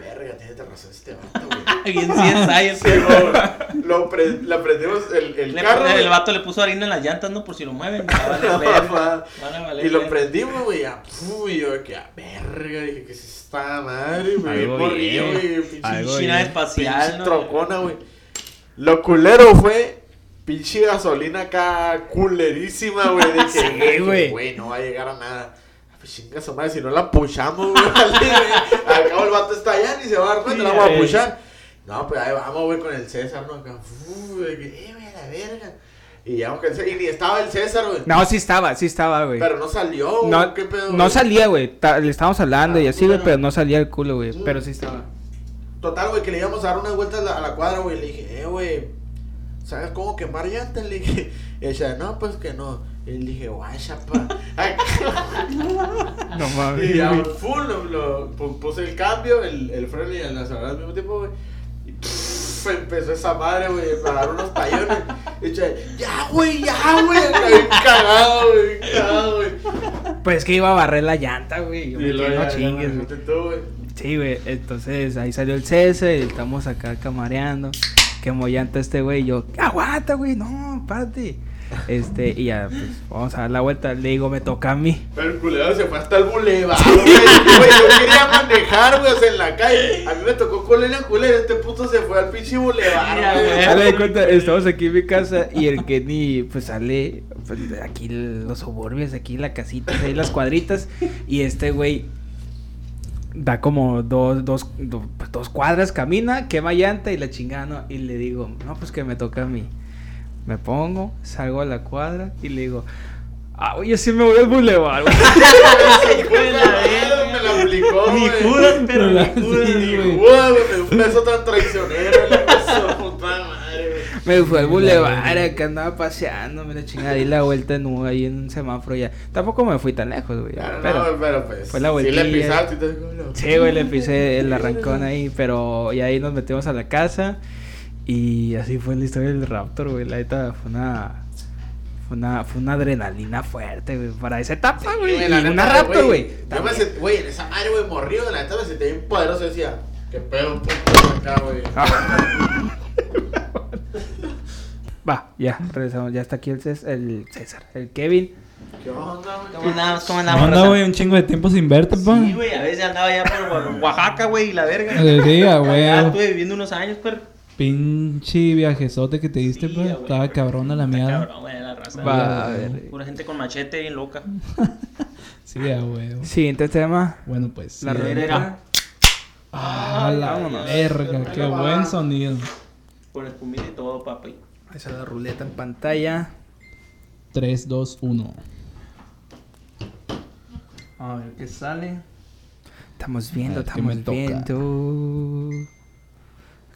este vato, (laughs) güey. Bien CSI, el Sí, lo, lo pre- le prendimos el, el Le- carro. el vato le puso harina en las llantas, ¿no? Por si lo mueven. Va a valer No, a valer Y lo prendimos, güey, y yo, que a verga, dije, que es esta madre, güey, bien. güey, pinche China espacial, pinche ¿no? trocona, güey. Lo culero fue pinche gasolina acá culerísima, güey. De que, Sí, dije, güey. güey, no va a llegar a nada. Pues chinga su madre, si no la pushamos, güey. (laughs) güey. Al cabo el vato está allá, ni se va a dar cuenta, la vamos a Sí. pushar. No, pues ahí vamos, güey, con el César, ¿no? Acá, que, eh, güey, a la verga. Y ya, con el César, y ni estaba el César, güey. No, sí estaba, sí estaba, güey. Pero no salió, güey. No, ¿Qué pedo? no güey? salía, güey. Le estábamos hablando y Ah, así, güey, pero no salía el culo, güey. Pero sí estaba. Total, güey, que le íbamos a dar unas vueltas a la, a la cuadra, güey. Le dije, eh, güey, ¿sabes cómo quemar llantas? (laughs) Le dije, y ella, no, pues que no. Y le dije, guay, chapa. (laughs) No y ya, full, lo, lo- pu- puse el cambio, el, el freno y el acelerador al mismo tiempo, güey. Y pff, empezó esa madre, güey, para dar unos tallones. Y yo, ya, güey, ya, güey. Cagado, güey, cagado, güey. Pues es que iba a barrer la llanta, güey. Yo Y me quedé, no chingues, güey. Sí, güey. Entonces ahí salió el César y estamos acá camareando. Quemó llanta este güey. Y yo, aguanta, güey, no, párate. Este, y ya, pues vamos a dar la vuelta. Le digo, me toca a mí. Pero el culero se fue hasta el bulevar, güey. Güey, Yo quería manejar, güey, o sea, en la calle. A mí me tocó culero, culero. Este puto se fue al pinche bulevar, Ya, güey. Dale de cuenta, estamos aquí en mi casa y el Kenny pues sale pues, de aquí los suburbios, aquí la casita, ahí las cuadritas y este güey da como dos, dos, do- pues, dos cuadras, camina, quema llanta y la chingada, ¿no? Y le digo, no, pues que me toca a mí. Me pongo, salgo a la cuadra y le digo, ah, güey, yo sí me voy al bulevar, (laughs) me la aplicó, Ni. Judas, pero Sí, ni Judas. Ni Judas, un beso tan traicionero. Le pasó puta madre, güey. Me fui al bulevar, acá andaba paseando, me la chingada, di la vuelta en U, ahí en un semáforo ya. Tampoco me fui tan lejos, güey. Claro, pero, no, pero pues. fue la Si le vueltilla. pisaste y te digo, no. Sí, güey, le pisé el arrancón ahí, pero y ahí nos metimos a la casa y así fue la historia del Raptor, güey. La neta fue una fue una fue una adrenalina fuerte, güey, para esa etapa, Sí, güey. la y neta, una Raptor, güey. Güey, en esa madre, güey, morrido, la neta me sentí bien poderoso. Decía, qué pedo, puto, acá, güey. (laughs) Va, ya, regresamos. Ya está aquí el, Cés- el César, el Kevin. ¿Qué onda, güey? ¿Cómo andamos? ¿Cómo No andamos? güey, un chingo de tiempo sin verte, pa. Sí, güey, a veces andaba ya por Oaxaca, güey, y la verga. (laughs) Sí, Ya estuve viviendo unos años, pero. Pinche viajezote que te diste, Sí, pa. güey. Estaba cabrona la mierda. cabrón, güey, la raza. Va, a ver. Pura gente con machete bien loca. (laughs) Sí, huevo. Siguiente tema. Bueno, pues. La sí. rueda. Ah, la Vámonos. verga, qué buen sonido. Con espumita y todo, papi. Ahí está la ruleta en pantalla. 3, 2, 1. A ver qué sale. Estamos viendo, A ver, ¿qué estamos me toca?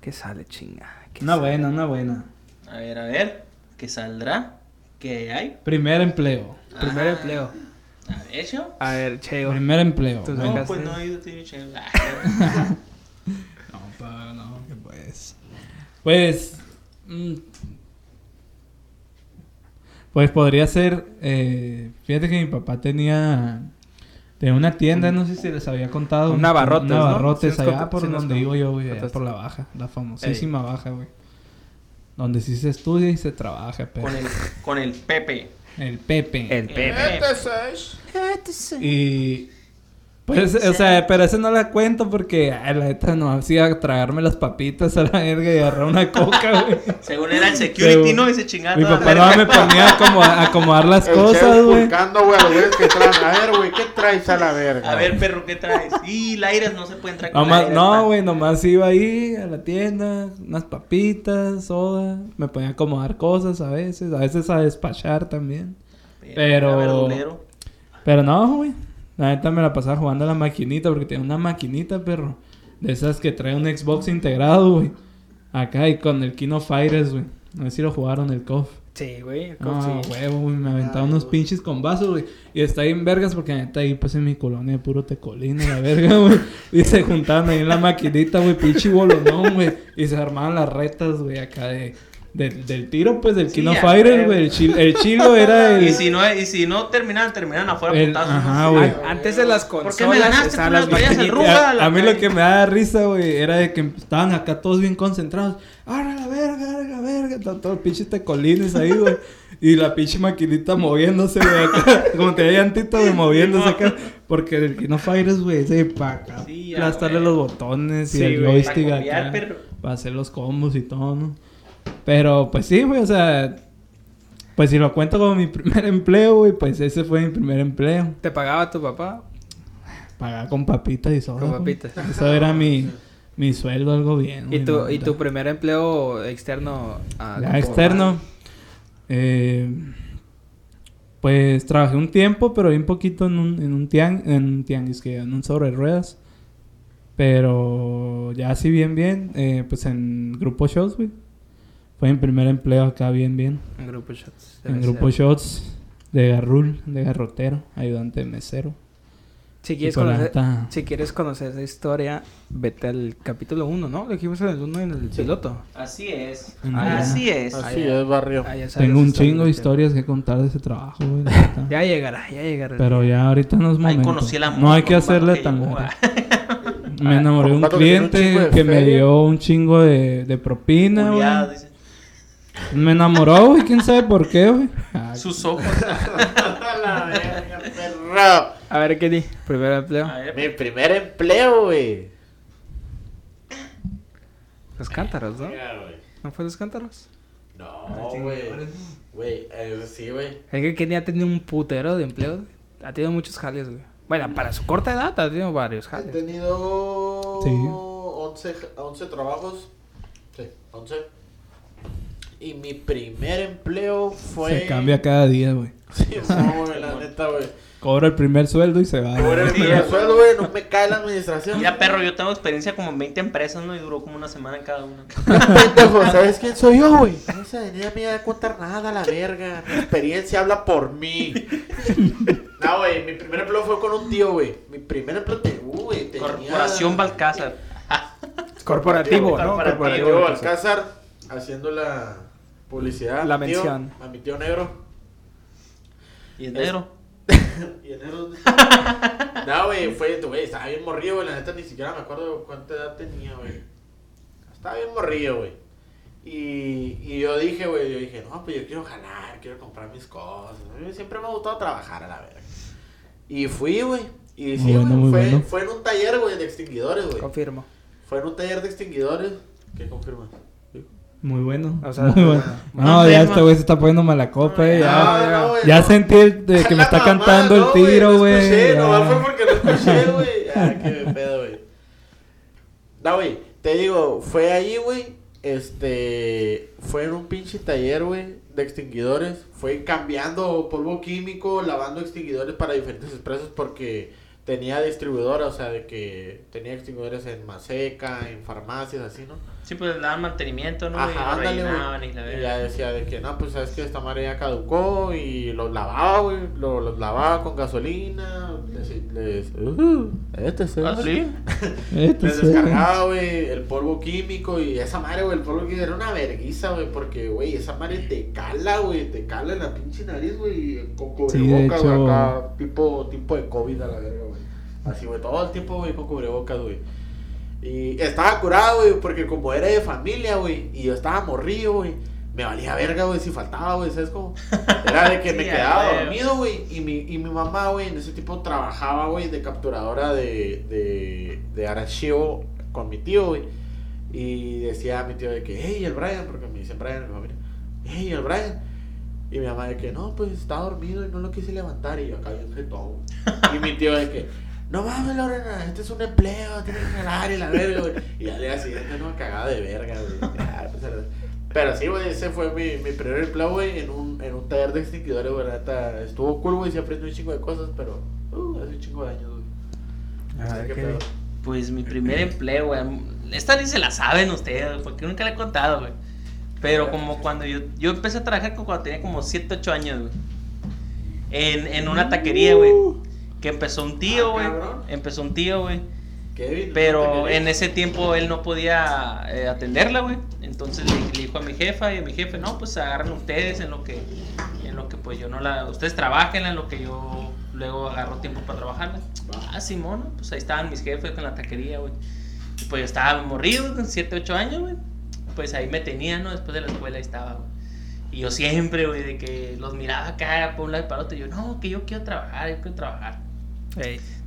Viendo. ¿Qué sale, chinga? ¿Qué Una sale? buena, una buena. A ver, a ver. ¿Qué saldrá? ¿Qué hay? Primer empleo. Primer Ah, empleo. A ver, yo. A ver, Cheo. Primer empleo. Tú No, pues no he ido a. Ah, No, pa, no, que pues. Pues. mm, pues podría ser. Eh, fíjate que mi papá tenía. Tenía una tienda, no sé si les había contado. Un Navarrotes, Un ¿no? Navarrotes, Sí nos allá por donde digo yo, güey. Por la baja. La famosísima baja, güey. Donde sí se estudia y se trabaja, pero. con, el, con el Pepe. El Pepe. El Pepe. Y. Pues, o sea, pero ese no la cuento porque, ay, la neta, no hacía tragarme las papitas a la verga y agarrar una coca, (laughs) güey. Según era el security, ¿no? Y se chingaba Mi papá no me ponía a como- a acomodar las El cosas, güey. buscando, güey, a los güeyes que traen. A ver, güey, ¿qué traes a la verga? A ver, perro, ¿qué traes? Y Laires no se puede entrar con Nomás- no, güey, nomás iba ahí a la tienda, unas papitas, soda. Me ponía a acomodar cosas a veces, a veces a despachar también. Pero-. Pero no, güey. La neta me la pasaba jugando a la maquinita porque tenía una maquinita, perro. De esas que trae un Xbox integrado, güey. Acá y con el Kino Fighters, güey. No sé si lo jugaron el KOF. Sí, güey. No, sí. huevo, güey. Me aventaba unos pinches con vasos, güey. Y está ahí en vergas porque neta ahí pues en mi colonia de puro tecolín, la verga, (laughs) güey. Y se juntaban ahí en la maquinita, güey, pinche bolonón, güey. Y se armaban las retas, güey, acá de... de- del tiro, pues, del Sí, Kino huevo. güey. El, chil- el chilo (laughs) era el... Y si no, y si no terminaban, terminaban afuera El- putazos. ajá, güey. An- Antes de las ¿Por consolas qué me ganaste? Tú las el maquinitas. Ruga. a, a la a mí lo que me daba risa, güey, era de que estaban acá todos bien concentrados. ¡Ahora la verga, ahora la verga! Todos los pinches tecolines ahí, güey. Y la pinche maquinita moviéndose, güey, acá. (laughs) Como tenía llantito, güey, moviéndose acá. Porque el Kino Fighters, güey, ese para acá. Sí, aplastarle los botones y Sí, el güey, joystick acá. perro. Para hacer los combos y todo, ¿no? Pero, pues sí, güey, o sea... Pues si lo cuento como mi (laughs) primer empleo, güey, pues ese fue mi primer empleo. ¿Te pagaba tu papá? Pagaba con papitas y soda. Con güey. papitas. Eso era mi, mi sueldo, algo bien. ¿Y tu, ¿Y tu primer empleo externo? ah, Ya como- externo. eh, pues trabajé un tiempo, pero bien poquito en un, en un tiang, en un tianguis, que en un sobre ruedas. Pero ya así bien, bien, eh, pues en Grupo Shots, güey. Fue mi primer empleo acá bien, bien. En Grupo Shots. En Grupo ser. Shots de garrul, de garrotero, ayudante de mesero. Si quieres, conocer, neta- si quieres conocer esa historia, vete al capítulo 1, ¿no? Lo dijimos en el 1 en el piloto. Así es. Así es. Así ya. es, barrio. Tengo un chingo de historias que contar de ese trabajo, güey. Ya llegará, ya llegará. Pero ya ahorita no es Ahí momento. conocí el amor. no hay que hacerle que tan largo. ah. Me enamoré de un que cliente que me dio un chingo de, de propina, güey. dice. Me enamoró, güey. ¿Quién sabe por qué, güey? Ah, Sus ojos. (laughs) la verga, perro. A ver, Kenny, primer empleo. Ver, Mi primer empleo, güey. Los cántaros, ¿no? ¿No fue los cántaros? No, güey. Güey, eh, sí, güey. Es que Kenny ha tenido un putero de empleos. güey. Ha tenido muchos jales, güey. Bueno, para su corta edad ha tenido varios He jales. tenido Sí. 11, 11 trabajos. Sí, 11. Y mi primer empleo fue. Se cambia cada día, güey. Sí, no, güey, la neta, güey. Cobra el primer sueldo y se va. Por el primer (laughs) sueldo, güey, no me cae la administración. Mira, perro, yo tengo experiencia como en 20 empresas, ¿no? Y duró como una semana en cada una. (laughs) Pendejo, ¿sabes quién soy yo, güey? No se venía a mí a contar nada, la verga. Mi experiencia habla por mí. (laughs) No, güey, mi primer empleo fue con un tío, güey. Mi primer empleo, te, uh, güey, tenía... Corporación Balcázar. Corporativo, ¿no? Corporativo Corporativo. Balcázar, haciendo la publicidad. La tío, mención. A mi tío negro. Y en negro. (laughs) Y enero. no, güey, fue, güey, estaba bien morrido, güey. La neta ni siquiera me acuerdo cuánta edad tenía, güey. Estaba bien morrido, güey. Y, y yo dije, güey, yo dije, no, pues yo quiero jalar, quiero comprar mis cosas. A mí siempre me ha gustado trabajar a la verga. Y fui, güey. Y sí, bueno, fue, bueno. fue en un taller, güey, de extinguidores, güey. Confirmo. Fue en un taller de extinguidores. ¿Qué confirma? Muy bueno. O sea, muy bueno. bueno. No, No ya este güey se está poniendo mala copa, eh, ya. No, no, ya no. sentí el de (laughs) que me está mamá, cantando no, el tiro, no güey. nomás fue porque no escuché, (laughs) güey. Ah, qué pedo, güey. No, güey, te digo, fue ahí, güey. Este. Fue en un pinche taller, güey, de extinguidores. Fue cambiando polvo químico, lavando extinguidores para diferentes empresas porque tenía distribuidora, o sea, de que tenía extinguidores en Maseca, en farmacias, así, ¿no? Sí, pues le daban mantenimiento, ¿no? y Ajá, lo ándale, y la. Y verga. ya decía de que, no, pues sabes que esta madre ya caducó y los lavaba, güey. Lo- Los lavaba con gasolina. Les. les uh, este es ¿Ah, sí? (laughs) Este Les sí. descargaba, güey, el polvo químico y esa madre, güey, el polvo químico era una verguiza, güey, porque, güey, esa madre te cala, güey, te cala en la pinche nariz, güey, con Sí, cubrebocas, güey, hecho- acá, tipo, tipo de COVID a la verga, güey. Así, güey, todo el tiempo, güey, con cubrebocas, güey. Y estaba curado, güey, porque como era de familia, güey, y yo estaba morrido, güey, me valía verga, güey, si faltaba, güey, ¿sabes cómo? Era de que (laughs) me quedaba dormido, güey, y mi, y mi mamá, güey, en ese tiempo trabajaba, güey, de capturadora de, de, de archivo con mi tío, güey. Y decía a mi tío de que, hey, el Brian, porque me dicen Brian mi familia, hey, el Brian. Y mi mamá de que, no, pues está dormido y no lo quise levantar. Y yo acá bien güey. Y mi tío de que, no mames, Lorena, este es un empleo, tienes que jalar y la verga, güey. Y al día siguiente, no, cagada de verga, güey. Ya, pues, Pero sí, güey, ese fue mi, mi primer empleo, güey, en un, en un taller de extinguidores, güey. neta, Estuvo cool, güey, se aprendió un chingo de cosas, pero, uh, hace un chingo de años, güey. No A sé ver, qué ¿qué- pedo. Pues mi primer empleo, güey. Esta ni se la saben ustedes, porque nunca la he contado, güey. Pero como cuando yo, yo empecé a trabajar cuando tenía como 7, 8 años, güey. En, en una taquería, güey. Que empezó un tío, Ah, güey. empezó un tío, güey. Pero ¿no te en ese tiempo él no podía eh, atenderla, güey. Entonces le, le dijo a mi jefa y a mi jefe, no, pues agarren ustedes en lo que, en lo que pues yo no la, ustedes trabajen en lo que yo luego agarro tiempo para trabajarla. Ah, Simón, ¿no? pues ahí estaban mis jefes con la taquería, güey. Y pues yo estaba morrido, con 7, 8 años, güey. Pues ahí me tenían, ¿no? Después de la escuela ahí estaba, güey. Y yo siempre, güey, de que los miraba acá por un lado y para otro. Y yo, no, que yo quiero trabajar, yo quiero trabajar.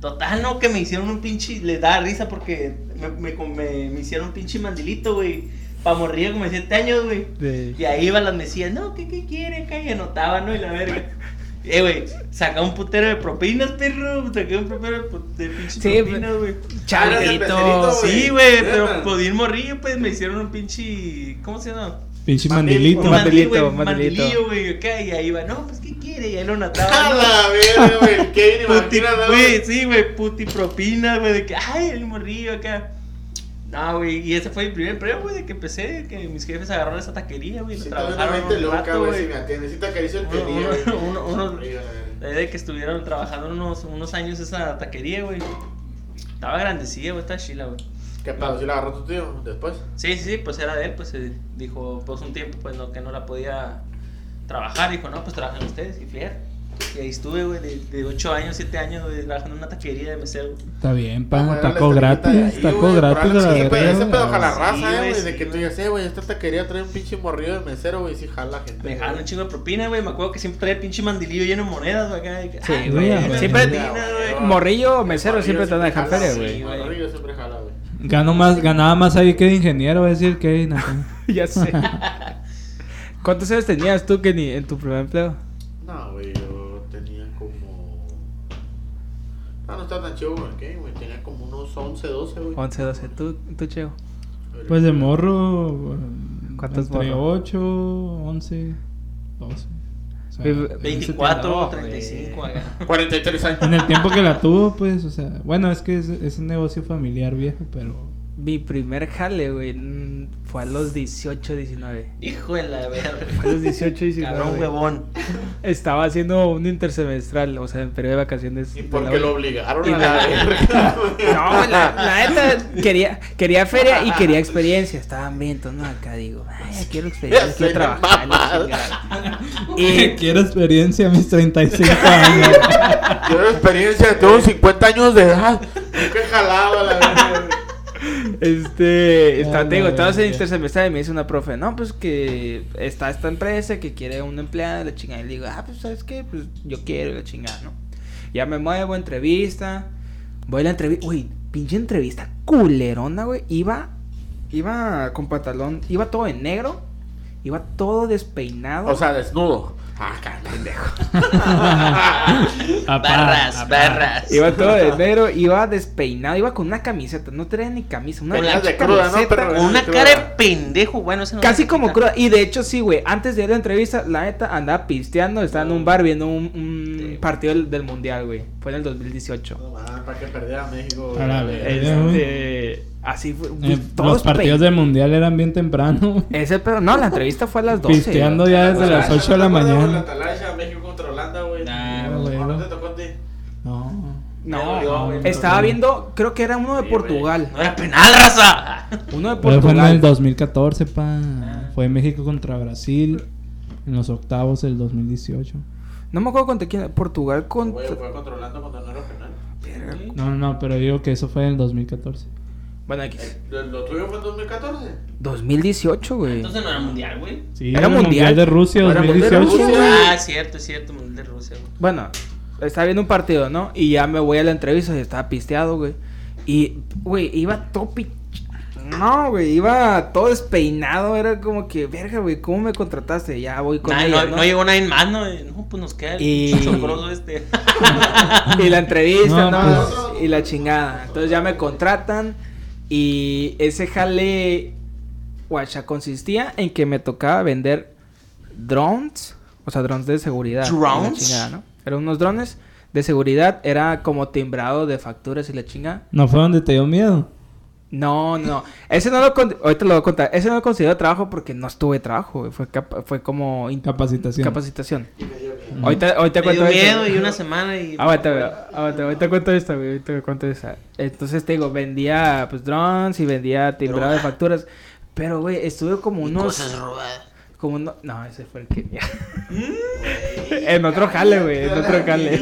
Total, no, que me hicieron un pinche. Les da risa porque me, me, me- me hicieron un pinche mandilito, güey. Pa' morir como de 7 años, güey. Y ahí iban las mesías, no, ¿qué, qué quiere acá? Y anotaban, ¿no? Y la verga. Eh, güey, saca un putero de propinas, perro. Saqué un putero de, pinche Sí, propinas, güey. Charlitos. güey. Sí, güey, pero por ir morrillo, pues me hicieron un pinche. ¿Cómo se llama? Pinche Un mandil, mandilito, güey, acá. Y ahí va, no, pues, ¿qué quiere? Y ahí lo ¡A anotaban. ¿no? la verga, güey! (laughs) Kevin, ¿no? güey, sí, güey, puti propina, güey, de que, ay, el morrillo acá. No, güey, y ese fue mi primer empleo, güey, de que empecé, que mis jefes agarraron esa taquería, güey, una trabajaron 20 un loca, güey, si me atiendes. Si te acaricio el Uno- uno- uno- verga. De que estuvieron trabajando unos, unos años esa taquería, güey. Estaba grandecilla, güey, estaba chila, güey. ¿Qué pedo? ¿Si la agarró tu tío después? Sí, sí, sí, pues era de él, pues eh, dijo, pues un tiempo, pues no, que no la podía trabajar, dijo, no, pues trabajan ustedes, y a- Y ahí estuve, güey, de, de 8 años, 7 años, güey, trabajando en una taquería de mesero. Está bien, Vamos pa. a darle Taco gratis. Taco gratis sí, pero ese pedo jala Sí, raza, eh, güey, sí, De que tú digas, eh, güey, esta taquería trae un pinche morrillo de mesero, güey. Sí, jala gente. Me dejaron un chingo de propina, güey. Me acuerdo que siempre traía el pinche mandilillo lleno de monedas, güey. acá, Sí, ay, güey, siempre-. Morrillo mesero siempre te van a dejar jala, feria, sí, güey. güey. Morrillo siempre jala, Gano más, ganaba más ahí que de ingeniero, va a decir acá. (laughs) ya sé. (laughs) ¿Cuántos años tenías tú, Kenny, en tu primer empleo? No, güey, yo tenía como. Ah, no estaba tan chido, güey. ¿qué, güey? Tenía como unos 11, 12, güey. 11, 12. ¿Tú, tú Cheo? Pues de morro. ¿Cuántos Entre morro? 8, 11, 12. O sea, Güey, 24, No, 35, güey. acá. 43 años. en el tiempo que la tuvo, pues, o sea, bueno, es que es, es un negocio familiar viejo, pero Mi primer jale, güey, fue a los 18, 19. Hijo de la verga. Fue a los 18, 19. Cabrón huevón. Estaba haciendo un intersemestral, o sea, en periodo de vacaciones. ¿Y por qué lo obligaron Y a la verga? (laughs) No, la, la neta, quería, quería feria y quería experiencia. Estaban bien, entonces no, acá digo, ay, quiero experiencia, quiero trabajar. (laughs) Y (laughs) quiero experiencia a mis 35 años. Quiero experiencia, tengo 50 años de edad. Nunca he jalado a la verga. Este, (laughs) está, te digo, la estaba en intersemestral y me dice una profe, no, pues que está esta empresa que quiere una empleada, la chingada. Y le digo, ah, pues, ¿sabes qué? Pues yo quiero, la chingada, ¿no? Ya me muevo, entrevista. Voy a la entrevista, uy, pinche entrevista culerona, güey. Iba, iba con pantalón, iba todo en negro, iba todo despeinado. O sea, desnudo. Ah, pendejo. (laughs) Barras, apá. barras. Iba todo de negro, iba despeinado, iba con una camiseta, no traía ni camisa, una Venías de cruda, ¿no? Pero- una cara de pendejo, bueno, ese no Casi se como cruda. Y de hecho, sí, güey. Antes de ir a la entrevista, la neta andaba pisteando. Estaba en un bar viendo un, un Sí. partido del, del mundial, güey. Fue en el 2018. No, man, para que perdiera México. A la güey. verga. Este. Así fue. Eh, todos los partidos pe- del mundial eran bien temprano. (laughs) Ese pedo. No, la entrevista fue a las 12. Pisteando ya desde las 8 de la ¿Te acuerdas de La mañana. ¿No te tocó a ti? No. Estaba viendo. Creo que era uno de Sí, Portugal. No era penal, raza. Uno de Pero fue en el Portugal. 2014, pa. Ah. Fue México contra Brasil en los octavos del 2018. No me acuerdo contra quién. Portugal contra. Güey, fue controlando cuando no era penal. No, no, no, pero digo que eso fue en el 2014. Bueno, X. ¿Lo, lo tuyo fue en 2014? 2018, güey. Entonces no era mundial, güey. Sí, Era era mundial. mundial de Rusia Era mundial de 2018. Rusia. Ah, es cierto, es cierto, mundial de Rusia, güey. Bueno, estaba viendo un partido, ¿no? Y ya me voy a la entrevista y estaba pisteado, güey. Y, güey, iba todo pi- No, güey, iba todo despeinado. Era como que, verga, güey, ¿cómo me contrataste? Ya voy con Nah, ella, no, ¿no? no llegó nadie más, ¿no? No, pues nos queda el Y- chocoroso este. (laughs) y la entrevista, No, ¿no? pues- Y la chingada. Entonces ya me contratan. Y ese jale, guacha, consistía en que me tocaba vender drones. O sea, drones de seguridad. ¿Drones? chingada, ¿no? Eran unos drones de seguridad. Era como timbrado de facturas y la chingada. ¿No fue donde te dio miedo? No, no. Ese no lo... con- Ahorita lo voy a contar. Ese no lo considero trabajo porque no estuve trabajo, güey. Fue, capa- fue como... in- Capacitación. Capacitación. Ahorita, ahorita Me cuento eso. miedo y una semana y. (laughs) Aguanta, ahorita cuento esta, güey, ahorita cuento esta. Entonces te digo, vendía pues drones y vendía timbrado de facturas. Pero, güey, estuve como y unos... cosas robadas. Como uno... No, ese fue el que... (laughs) en otro jale, güey, en otro jale.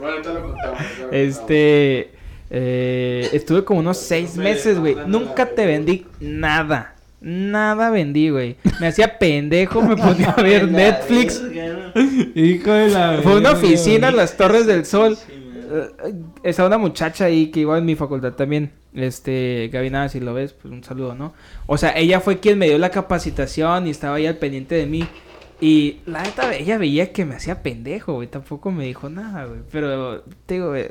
Bueno, ahorita lo contamos. este... eh, estuve como unos seis meses, güey. Nunca te vendí nada. Nada vendí, güey. Me hacía pendejo, me (laughs) ponía a ver Netflix. Hijo de la. Fue una oficina en las Torres del Sol. Eh, estaba una muchacha ahí que iba en mi facultad también. Este, Gaby, nada, si lo ves, pues un saludo, ¿no? O sea, ella fue quien me dio la capacitación y estaba ahí al pendiente de mí. Y la neta, ella veía que me hacía pendejo, güey. Tampoco me dijo nada, güey. Pero, te digo, güey,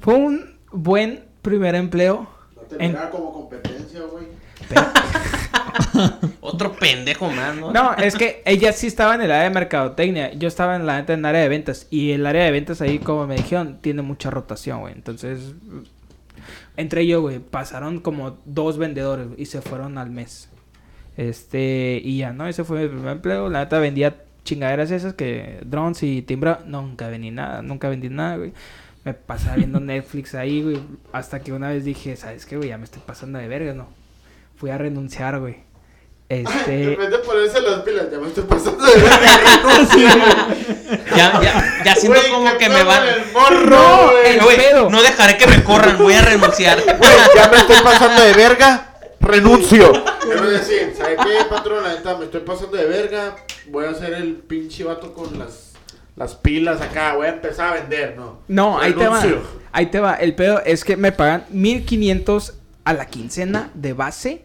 fue un buen primer empleo. No te En- como competencia, güey. (laughs) Otro pendejo más, ¿no? No, es que ella sí estaba en el área de mercadotecnia. Yo estaba en la neta en el área de ventas. Y el área de ventas ahí, como me dijeron, tiene mucha rotación, güey. Entonces, entre yo, güey, pasaron como dos vendedores y se fueron al mes. Este, y ya, ¿no? Ese fue mi primer empleo. La neta vendía chingaderas esas que drones y timbra. Nunca vendí nada, nunca vendí nada, güey. Me pasaba viendo Netflix ahí, güey. Hasta que una vez dije, ¿sabes qué, güey? Ya me estoy pasando de verga, ¿no? Fui a renunciar, güey. Este. (laughs) En vez de ponerse las pilas, ya me estoy pasando de verga. (laughs) Ya, ya, ya siento Güey, como que me van. el morro, No, güey. el- Güey, pedo. no dejaré que me corran, voy a renunciar. Güey, (laughs) ya me estoy pasando de verga, renuncio. Quiero decir, ¿sabe qué, patrón? La neta, me estoy pasando de verga. Voy a hacer el pinche vato con las, las pilas acá. Voy a empezar a vender, ¿no? No, ahí te va. Ahí te va. El pedo es que me pagan 1500 a la quincena de base.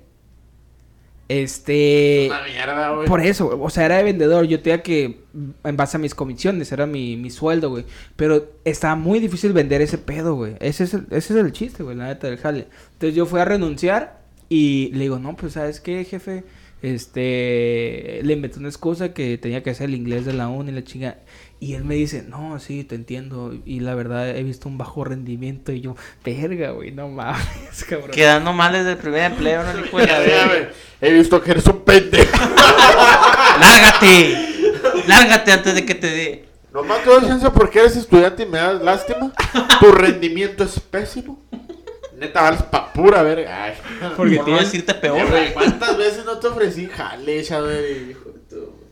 Este. Una mierda, güey. Por eso, o sea, era de vendedor. Yo tenía que, en base a mis comisiones, era mi, mi sueldo, güey. Pero estaba muy difícil vender ese pedo, güey. Ese es el, ese es el chiste, güey, la neta del jale. Entonces yo fui a renunciar y le digo, no, pues, ¿sabes qué, jefe? este, le inventé una excusa que tenía que hacer el inglés de la uni y la chinga. Y él me dice, no, sí, te entiendo. Y la verdad he visto un bajo rendimiento. Y yo, verga, güey, no mames, (laughs) cabrón. Quedando mal desde el primer empleo, no le (laughs) güey. He visto que eres un pendejo. (laughs) ¡Lárgate! ¡Lárgate antes de que te dé! Nomás te doy chance porque eres estudiante y me das lástima. Tu rendimiento es pésimo. Neta, vales pa' pura verga. Ay. Porque Por no tienes- decirte Eh, peor. güey, ¿Cuántas veces no te ofrecí jale, güey?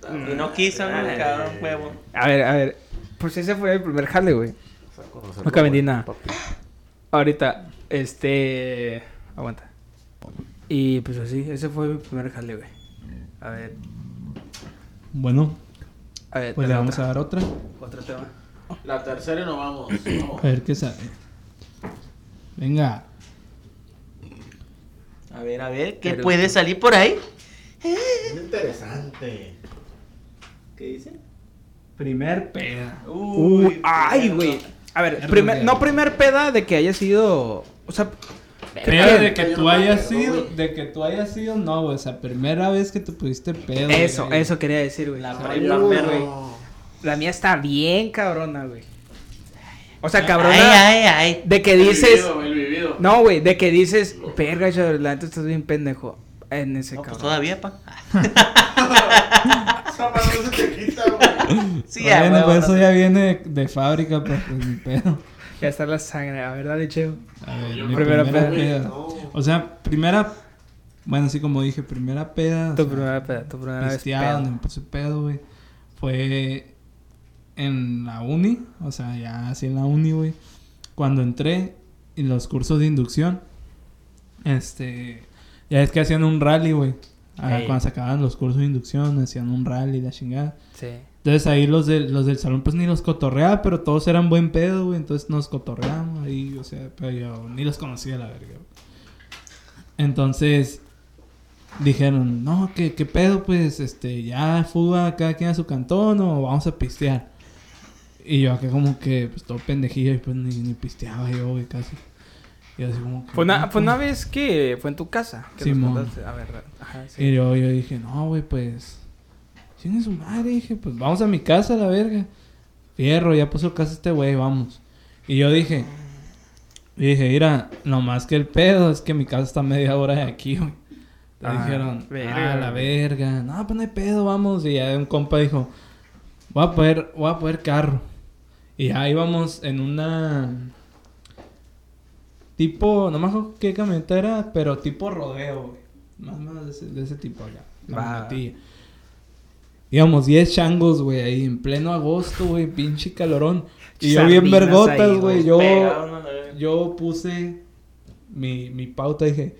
Madre. Y no quiso, no, cabrón, huevo. A ver, a ver. Pues ese fue el primer jale, güey. Nunca vendí nada. Ahorita, este. Aguanta. Y pues así, ese fue mi primer jale, güey. A ver, Bueno, a ver. pues le vamos a dar otra. Otro tema. La tercera y nos vamos. A ver qué sale. Venga. A ver, a ver, ¿qué Pero- puede salir por ahí? Muy interesante. ¿Qué dice? Primer peda. Uy, ay, güey. A ver, primer- no primer peda de que haya sido. O sea, Peda de que tú hayas sido, de que tú hayas sido, no, güey. O sea, primera vez que te pusiste pedo. eso, güey. eso quería decir, güey. La prepa, güey. La mía está bien cabrona, güey. O sea, Ay, cabrona. ay, ay. De que El dices. vivido, el vivido. No, güey, de que dices, verga, yo, la neta estás bien pendejo. En ese No, pues cabrón. todavía, pa. (laughs) Sí, ya, bueno, pues eso ya viene de fábrica, pues, pues mi pedo. Ya está la sangre, a ver, dale, cheo. A ver, Yo mi primera primera, peda. peda. No. O sea, primera. Bueno, así como dije, primera peda. o Tu sea, primera peda, tu primera vez pisteado, donde pedo. me puse pedo, güey. Fue en la uni, o sea, ya así en la uni, güey. Cuando entré en los cursos de inducción, este, ya es que hacían un rally, güey. Ah. Cuando se acababan los cursos de inducción, hacían un rally, la chingada. Sí. Entonces ahí los, del los del salón pues ni los cotorreaba, pero todos eran buen pedo, güey. Entonces nos cotorreamos ahí, o sea, pero yo ni los conocía la verga. Entonces dijeron, no, ¿qué, qué pedo? Pues este, ya fuga cada quien a su cantón o vamos a pistear. Y yo acá como que, pues todo pendejillo y pues ni, ni pisteaba yo, güey, casi. Y así como que... Fue una, "No, fue una pues". vez que fue en tu casa. Que nos Simón. contaste. A ver, ajá, sí. Y yo, yo dije, no, güey, pues. Tiene su madre, dije, pues vamos a mi casa, la verga. Fierro, ya puso casa este güey, vamos. Y yo dije, y dije, mira, nomás que el pedo es que mi casa está media hora de aquí, güey. Le Ah, dijeron, verga, ah, la verga. No, pues no hay pedo, vamos. Y ya un compa dijo, voy a poder, voy a poder carro. Y ya íbamos en una. Tipo, no me acuerdo qué camioneta era, pero tipo rodeo, güey. Más o menos de ese, de ese tipo allá. La. Íbamos 10 changos, güey, ahí en pleno agosto, güey, pinche calorón. Y yo bien vergotas, güey. Yo, yo puse mi, mi pauta, dije,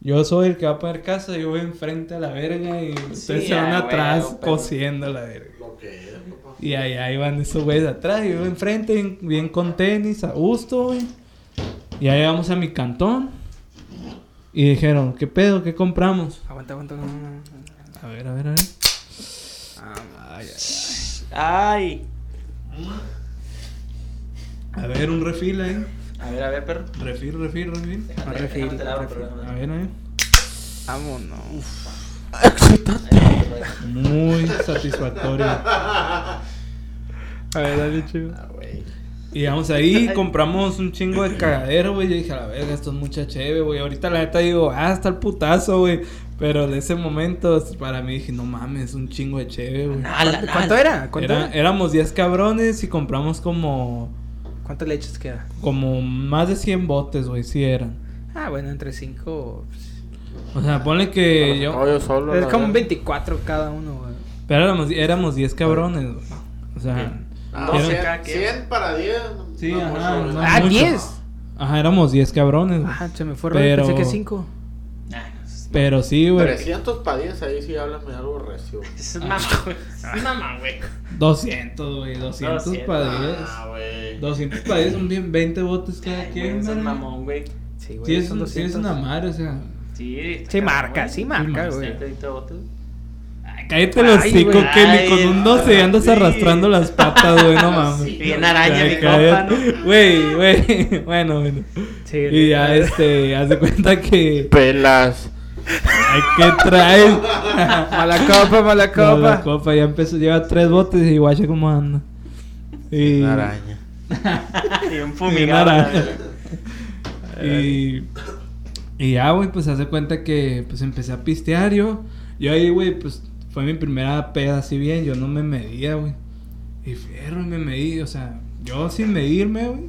yo soy el que va a poner casa, yo voy enfrente a la verga y ustedes se ah, van atrás huevo, pero- cosiendo a la verga. Y ahí, ahí van esos güeyes atrás, y yo enfrente, bien, bien con tenis, a gusto, güey. Y ahí vamos a mi cantón. Y dijeron, ¿qué pedo? ¿Qué compramos? Aguanta, aguanta. no, no, no. A ver, a ver, a ver. Ah, Ay, Ay. ay. A ver, un refil ahí. A ver, a ver, perro. Refil, refil, refil. No, refil, refil. A ver, a ver. Vámonos. Muy satisfactorio. (laughs) A ver, dale, chido. Ah, güey. Y vamos ahí, (laughs) compramos un chingo de cagadero, güey. Yo dije, a la verga, esto es mucha cheve, güey. Ahorita la neta digo, ah, está el putazo, güey. Pero de ese momento, para mí dije, no mames, un chingo de cheve, güey. Nala, ¿Cuánto, era? ¿Cuánto Era- era? éramos 10 cabrones y compramos como, ¿Cuántas leches queda? como más de 100 botes, güey, sí eran. Ah, bueno, entre pues, 5. O sea, ponle que Los yo... solo. Es como verdad. 24 cada uno, güey. Pero éramos, éramos 10 cabrones, güey. O sea... Ah, Cien- cada quien. 100 para 10. Sí, no, ajá, mucho, no. Ah, mucho. 10. Ajá, éramos 10 cabrones, güey. Ah, se me fue Pero- Pensé que 5. Nah, Pero sí, güey. 300 para 10, ahí sí háblame algo recio. (laughs) Es mamá, güey. Es mamá, güey. 200, güey. 200 200, para 10. Ah, güey. 200 para 10 son bien 20 botes cada Ay, quien, Es ¿verdad? mamón, güey. Sí, güey. Sí, es, son un- sí es 200. una madre, o sea. Sí, está Sí, cabrón, marca, güey. sí, marca, güey. Aceite, aceite, botes. Cállate los hocico, güey. que ni Ay, con un 12 andas arrastrando las patas, güey, no mames. Sí, Bien araña, mi cállate. ¿no? (laughs) Güey, güey. Bueno, bueno. Sí, Y ya, este, haz de cuenta que. Pelas. Ay, ¿qué traes? (laughs) Mala copa, mala copa. La copa ya empezó, lleva tres botes y guache cómo anda. Y, Una araña. (laughs) Bien araña. y, y ya, güey, pues hace cuenta que pues empecé a pistear yo. Yo ahí, güey, pues fue mi primera peda así bien. Yo no me medía, güey. Y fierro, y me medí, o sea, yo sin medirme, güey.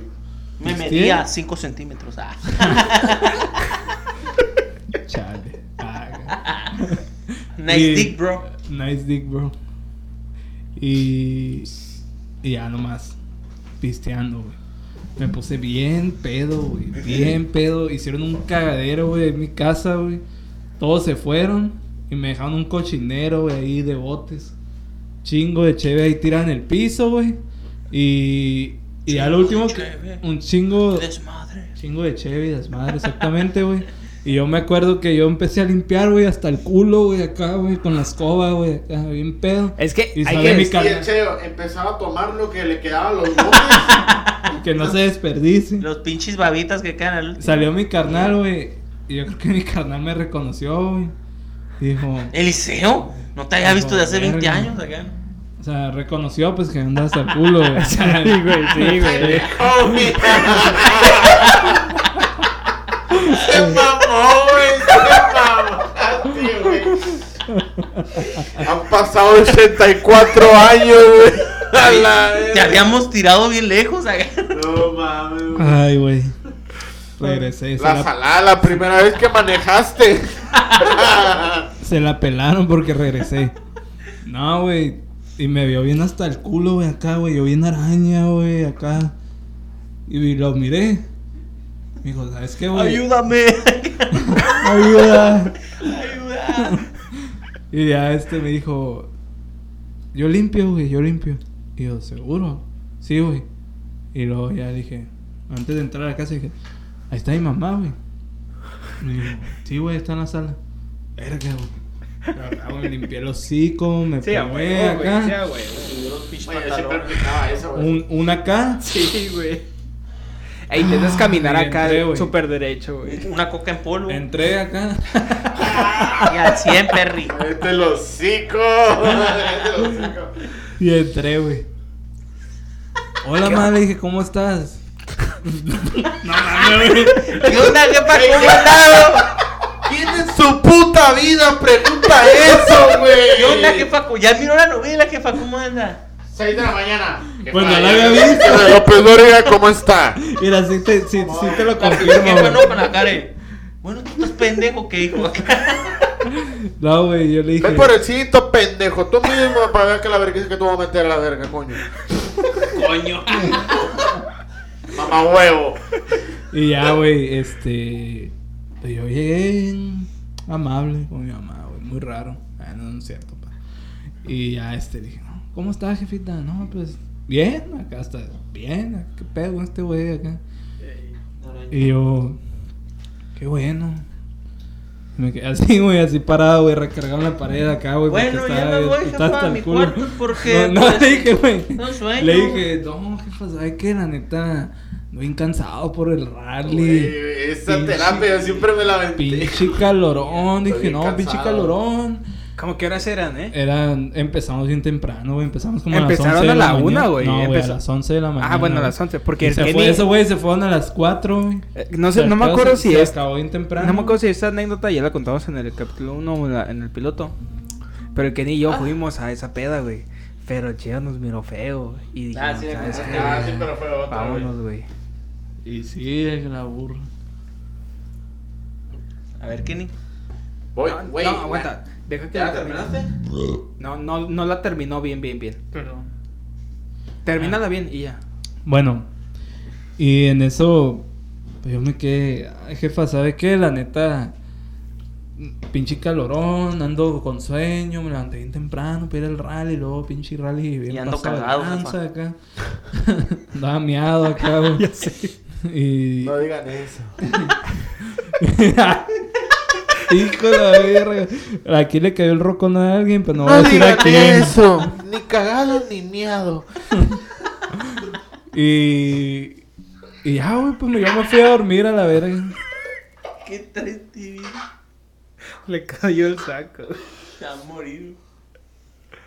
Me medía 5 centímetros. Ah. (laughs) Chale. Ah, Nice Y- dick, bro. Nice dick, bro. Y, y ya nomás pisteando, güey. Me puse bien pedo, güey. Bien (laughs) pedo. Hicieron un cagadero, güey, en mi casa, güey. Todos se fueron y me dejaron un cochinero, güey, ahí de botes. Chingo de cheve ahí tirado en el piso, güey. Y, y ya lo último, que- cheve. un chingo, Desmadre. Chingo de Chevy, desmadre, exactamente, güey. Y yo me acuerdo que yo empecé a limpiar, güey, hasta el culo, güey, acá, güey, con la escoba, güey, acá, bien pedo. Es que Y hay sale que mi empezaba a tomar lo que le quedaba a los botes. (laughs) Que no se desperdicie. Los pinches babitas que quedan al último. Salió mi carnal, güey. Y yo creo que mi carnal me reconoció, güey. Dijo, Eliseo, no te había visto de hace 20 Verga. años acá. o sea, reconoció, pues, que andaba hasta el culo, güey. (laughs) Sí, güey, sí, (laughs) güey. Oh, mira. (laughs) Se mamó, güey. Se mamaste, güey. Han pasado 84 años, güey. La Te habíamos tirado bien lejos acá. No mames, güey. Ay, güey. Regresé. La, salada, la primera vez que manejaste. Se la pelaron porque regresé. No, güey. Y me vio bien hasta el culo, güey, acá, güey. Yo bien araña, güey, acá. Y lo miré. Me dijo, ¿sabes qué, güey? Ayúdame. (laughs) Ayuda. Ayuda. Y ya este me dijo, yo limpio, güey, yo limpio. Y yo, ¿seguro? Sí, güey. Y luego ya dije, antes de entrar a la casa, dije, ahí está mi mamá, güey. Me dijo, sí, güey, está en la sala. Verga, güey. Me limpié el hocico, me Sí, a peiné huevo, güey. acá. Sí, güey. Un, una acá. Sí, güey. E intentas caminar acá súper derecho, güey. Una coca en polvo. Entré acá. Y al 100, perri. Este los hocico. Y entré, güey. Hola, madre, dije, ¿cómo estás? (laughs) no mames, güey. ¿Qué onda, jefa? ¿Cómo andado? ¿Quién en su puta vida pregunta eso, güey? ¿Qué onda, jefa? Ya miró la novela, jefa. ¿Cómo anda? 6 de la mañana. Pues no la había visto. López Dóriga, ¿cómo está? Mira, sí te, sí, sí te lo confirmo. jefa güey. no con la cara. Bueno, tú estás pendejo, ¿qué hijo acá? (laughs) No, güey, yo le dije. Ven por el cinto, pendejo. Tú mismo para ver que la verga es que tú vas a meter a la verga, coño. Coño. Mamá huevo. Y ya, güey, este. pues Yo llegué bien amable con mi mamá, güey, muy raro. Ah, no, no es cierto, pa. Y ya, este, dije, no, ¿cómo estás, jefita? No, pues, bien, acá está, bien, ¿qué pedo con este güey acá? Y yo, qué bueno. Me quedé así, (laughs) güey, así parado, güey, recargado en la pared acá, güey. Bueno, ya estaba- me voy, está jefa, hasta a mi culo. cuarto, porque, (laughs) No, no, pues, le dije, güey. no sueño. Le dije, no, jefa, ¿sabes qué? La neta, bien cansado por el rally. Güey, esa Pinche- terapia yo siempre me la vendí. Pinche calorón. Dije, no, pinche cansado. calorón. ¿Cómo que horas eran, eh? Eran, empezamos bien temprano, güey. Empezamos como a las Empezaron 11 de a la mañana. una, güey. No, güey, a las 11 de la mañana. Ah, bueno, a las 11. Porque el se Kenny... fue, esos güey se fueron a las 4, güey. Eh, No sé, no me acuerdo se- si se es... acabó bien temprano. No me acuerdo si esta anécdota ya la contamos en el capítulo 1 en el piloto. Pero el Kenny y yo fuimos a esa peda, güey. Pero el chido nos miró feo. Y dijimos, Ah, sí, la ¿sabes qué, Ah, sí, pero fue güey. Vámonos, güey. Y sí, es la burra. A ver, Kenny. Voy, No, güey. no, aguanta. Deja que ¿Ya la termine. terminaste? No, no, no la terminó bien, bien, bien. Perdón. Termínala bien y ya. Bueno, y en eso, pues yo me quedé, "Ay, jefa, ¿sabe qué? La neta, pinche calorón, ando con sueño, me levanté bien temprano para ir al rally, luego pinche rally bien Y ando cagado, acá. (laughs) Andaba miado acá, (laughs) güey. Y... No digan eso. (laughs) Hijo de la verga. Aquí le cayó el rocón a alguien, pero no, voy a No decir a quién. eso. Ni cagado ni miado. Y... Y ya, güey, pues yo me fui a dormir a la verga. Qué triste. Le cayó el saco. Se va a morir.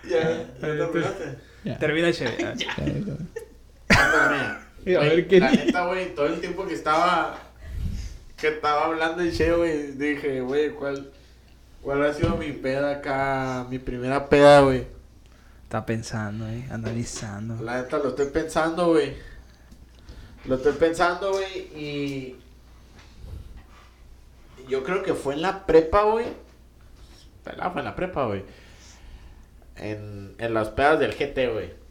Ya, ya terminaste. Ya. Termina, Ya, ya. Y a ver qué La neta, güey, todo el tiempo que estaba. Que estaba hablando el Che, güey, dije, güey, ¿cuál, ¿cuál ha sido mi peda acá? Mi primera peda, güey. Está pensando, eh. Analizando. La neta lo estoy pensando, güey. Lo estoy pensando, güey, y. Yo creo que fue en la prepa, güey. Pelada fue en la prepa, güey. En, en las pedas del GT, güey.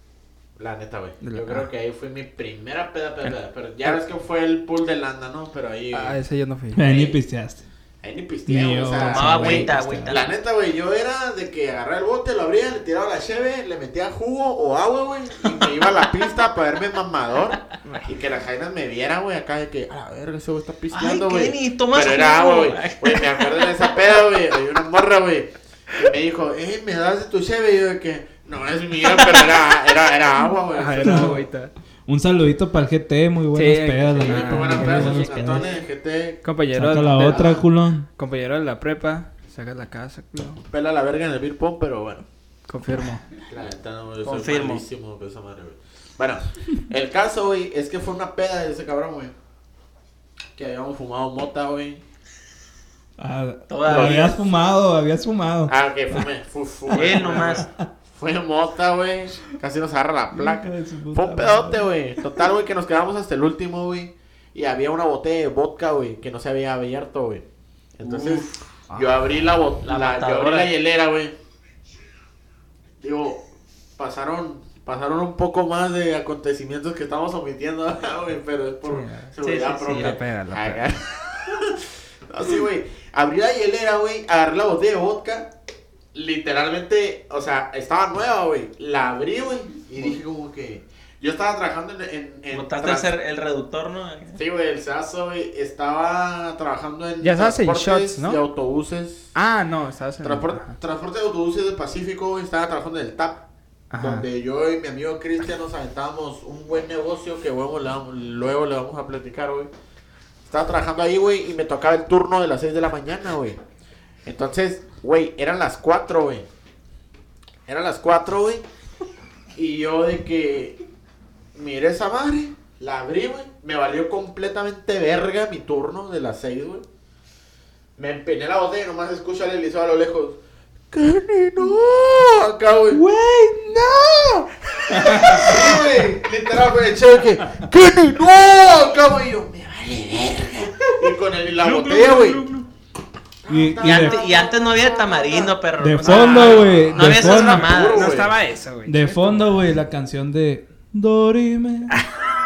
La neta, güey. Yo creo ah. que ahí fue mi primera peda, peda, peda. Pero ya ves que fue el pool de landa, ¿no? Pero ahí. Ah, ese yo no fui. Ahí ni pisteaste. Ahí ni pisteé, Ni o sea, Tomaba güey, agüita, agüita. La neta, güey, yo era de que agarraba el bote, lo abría, le tiraba la cheve, le metía jugo o agua, güey, y me iba a la pista para verme mamador y que las jainas me vieran, güey, acá de que, a la verga, ese güey está pisteando, güey. Pero era agua, jugo. güey. Güey, me acuerdo de esa peda, güey, había una morra, güey, y me dijo, eh, ¿me das de tu cheve? Y yo de que, no es mía, pero era, era, era agua, güey. Ajá, era agüita. Un saludito para el GT, muy buenas Sí, pedas, la Sí, muy buenas pedas, pedas. cantones, GT, Compañero Saca de la de- otra, culón. Compañero de la prepa. Saca la casa, culo. pela la verga en el beer pong, pero bueno. Confirmo. La neta, no, yo Confirmo. soy esa madre, güey. Bueno, el caso, güey, es que fue una peda de ese cabrón, güey. Que habíamos fumado mota, güey. Ah, Todavía. habías fumado, habías fumado. Ah, que fumé. Fu, fumé, Él fumé, nomás. Fue mota, güey. Casi nos agarra la placa. Fue un pedote, güey. Total, güey, que nos quedamos hasta el último, güey. Y había una botella de vodka, güey, que no se había abierto, güey. Entonces, yo abrí la, La la, yo abrí la hielera, güey. Digo, pasaron pasaron un poco más de acontecimientos que estamos omitiendo, (laughs) güey, pero es por Sí, seguridad sí, sí, propia. la pega, la Ajá. (laughs) no, sí, güey. Abrí la hielera, güey, agarré la botella de vodka. Literalmente, o sea, estaba nueva, güey. La abrí, güey, y dije como que... Yo estaba trabajando en... en, en Botaste el, el reductor, ¿no? Sí, güey, el Sazo, güey, estaba trabajando en Ya estabas en transportes shots, ¿no? de autobuses. Ah, no, estabas en. Transpor- Ajá. transporte de autobuses del Pacífico, güey, estaba trabajando en el TAP. Ajá. Donde yo y mi amigo Cristian nos aventábamos un buen negocio que luego le vamos, luego le vamos a platicar, güey. Estaba trabajando ahí, güey, y me tocaba el turno de las 6 de la mañana, güey. Entonces, güey, eran las 4, güey. Eran las 4, güey. Y yo de que miré esa madre, la abrí, güey. Me valió completamente verga mi turno de las 6, güey. Me empeñé la botella y nomás escucho al Eliseo a lo lejos. ¡Kenny, no! Acá, güey. ¡Güey, no! sí, güey. Literal, güey. Chavo que. ¡Kenny, no! Acá, güey. y Yo, me vale verga. Y con el, la botella, güey. Y, y Y, de, antes, y antes no había tamarindo, perro. de fondo, güey. No de había esas mamadas. Puro, No estaba eso, güey. de fondo, güey, la canción de Dorime. (laughs)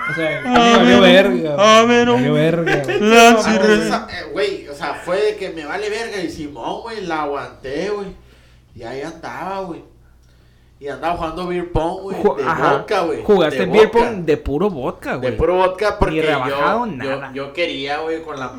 O sea, me (laughs) valió verga. valió verga. güey. (laughs) Ah, eh, Güey, o sea, fue de que me vale verga. Y Simón, güey, la aguanté, güey. Y ahí andaba, güey. Y andaba jugando beer pong, güey. Ju- De Ajá. vodka, güey. Jugaste de beer pong de puro vodka, De güey. puro vodka porque Ni rebajado, yo, nada. yo, yo quería, güey, con la...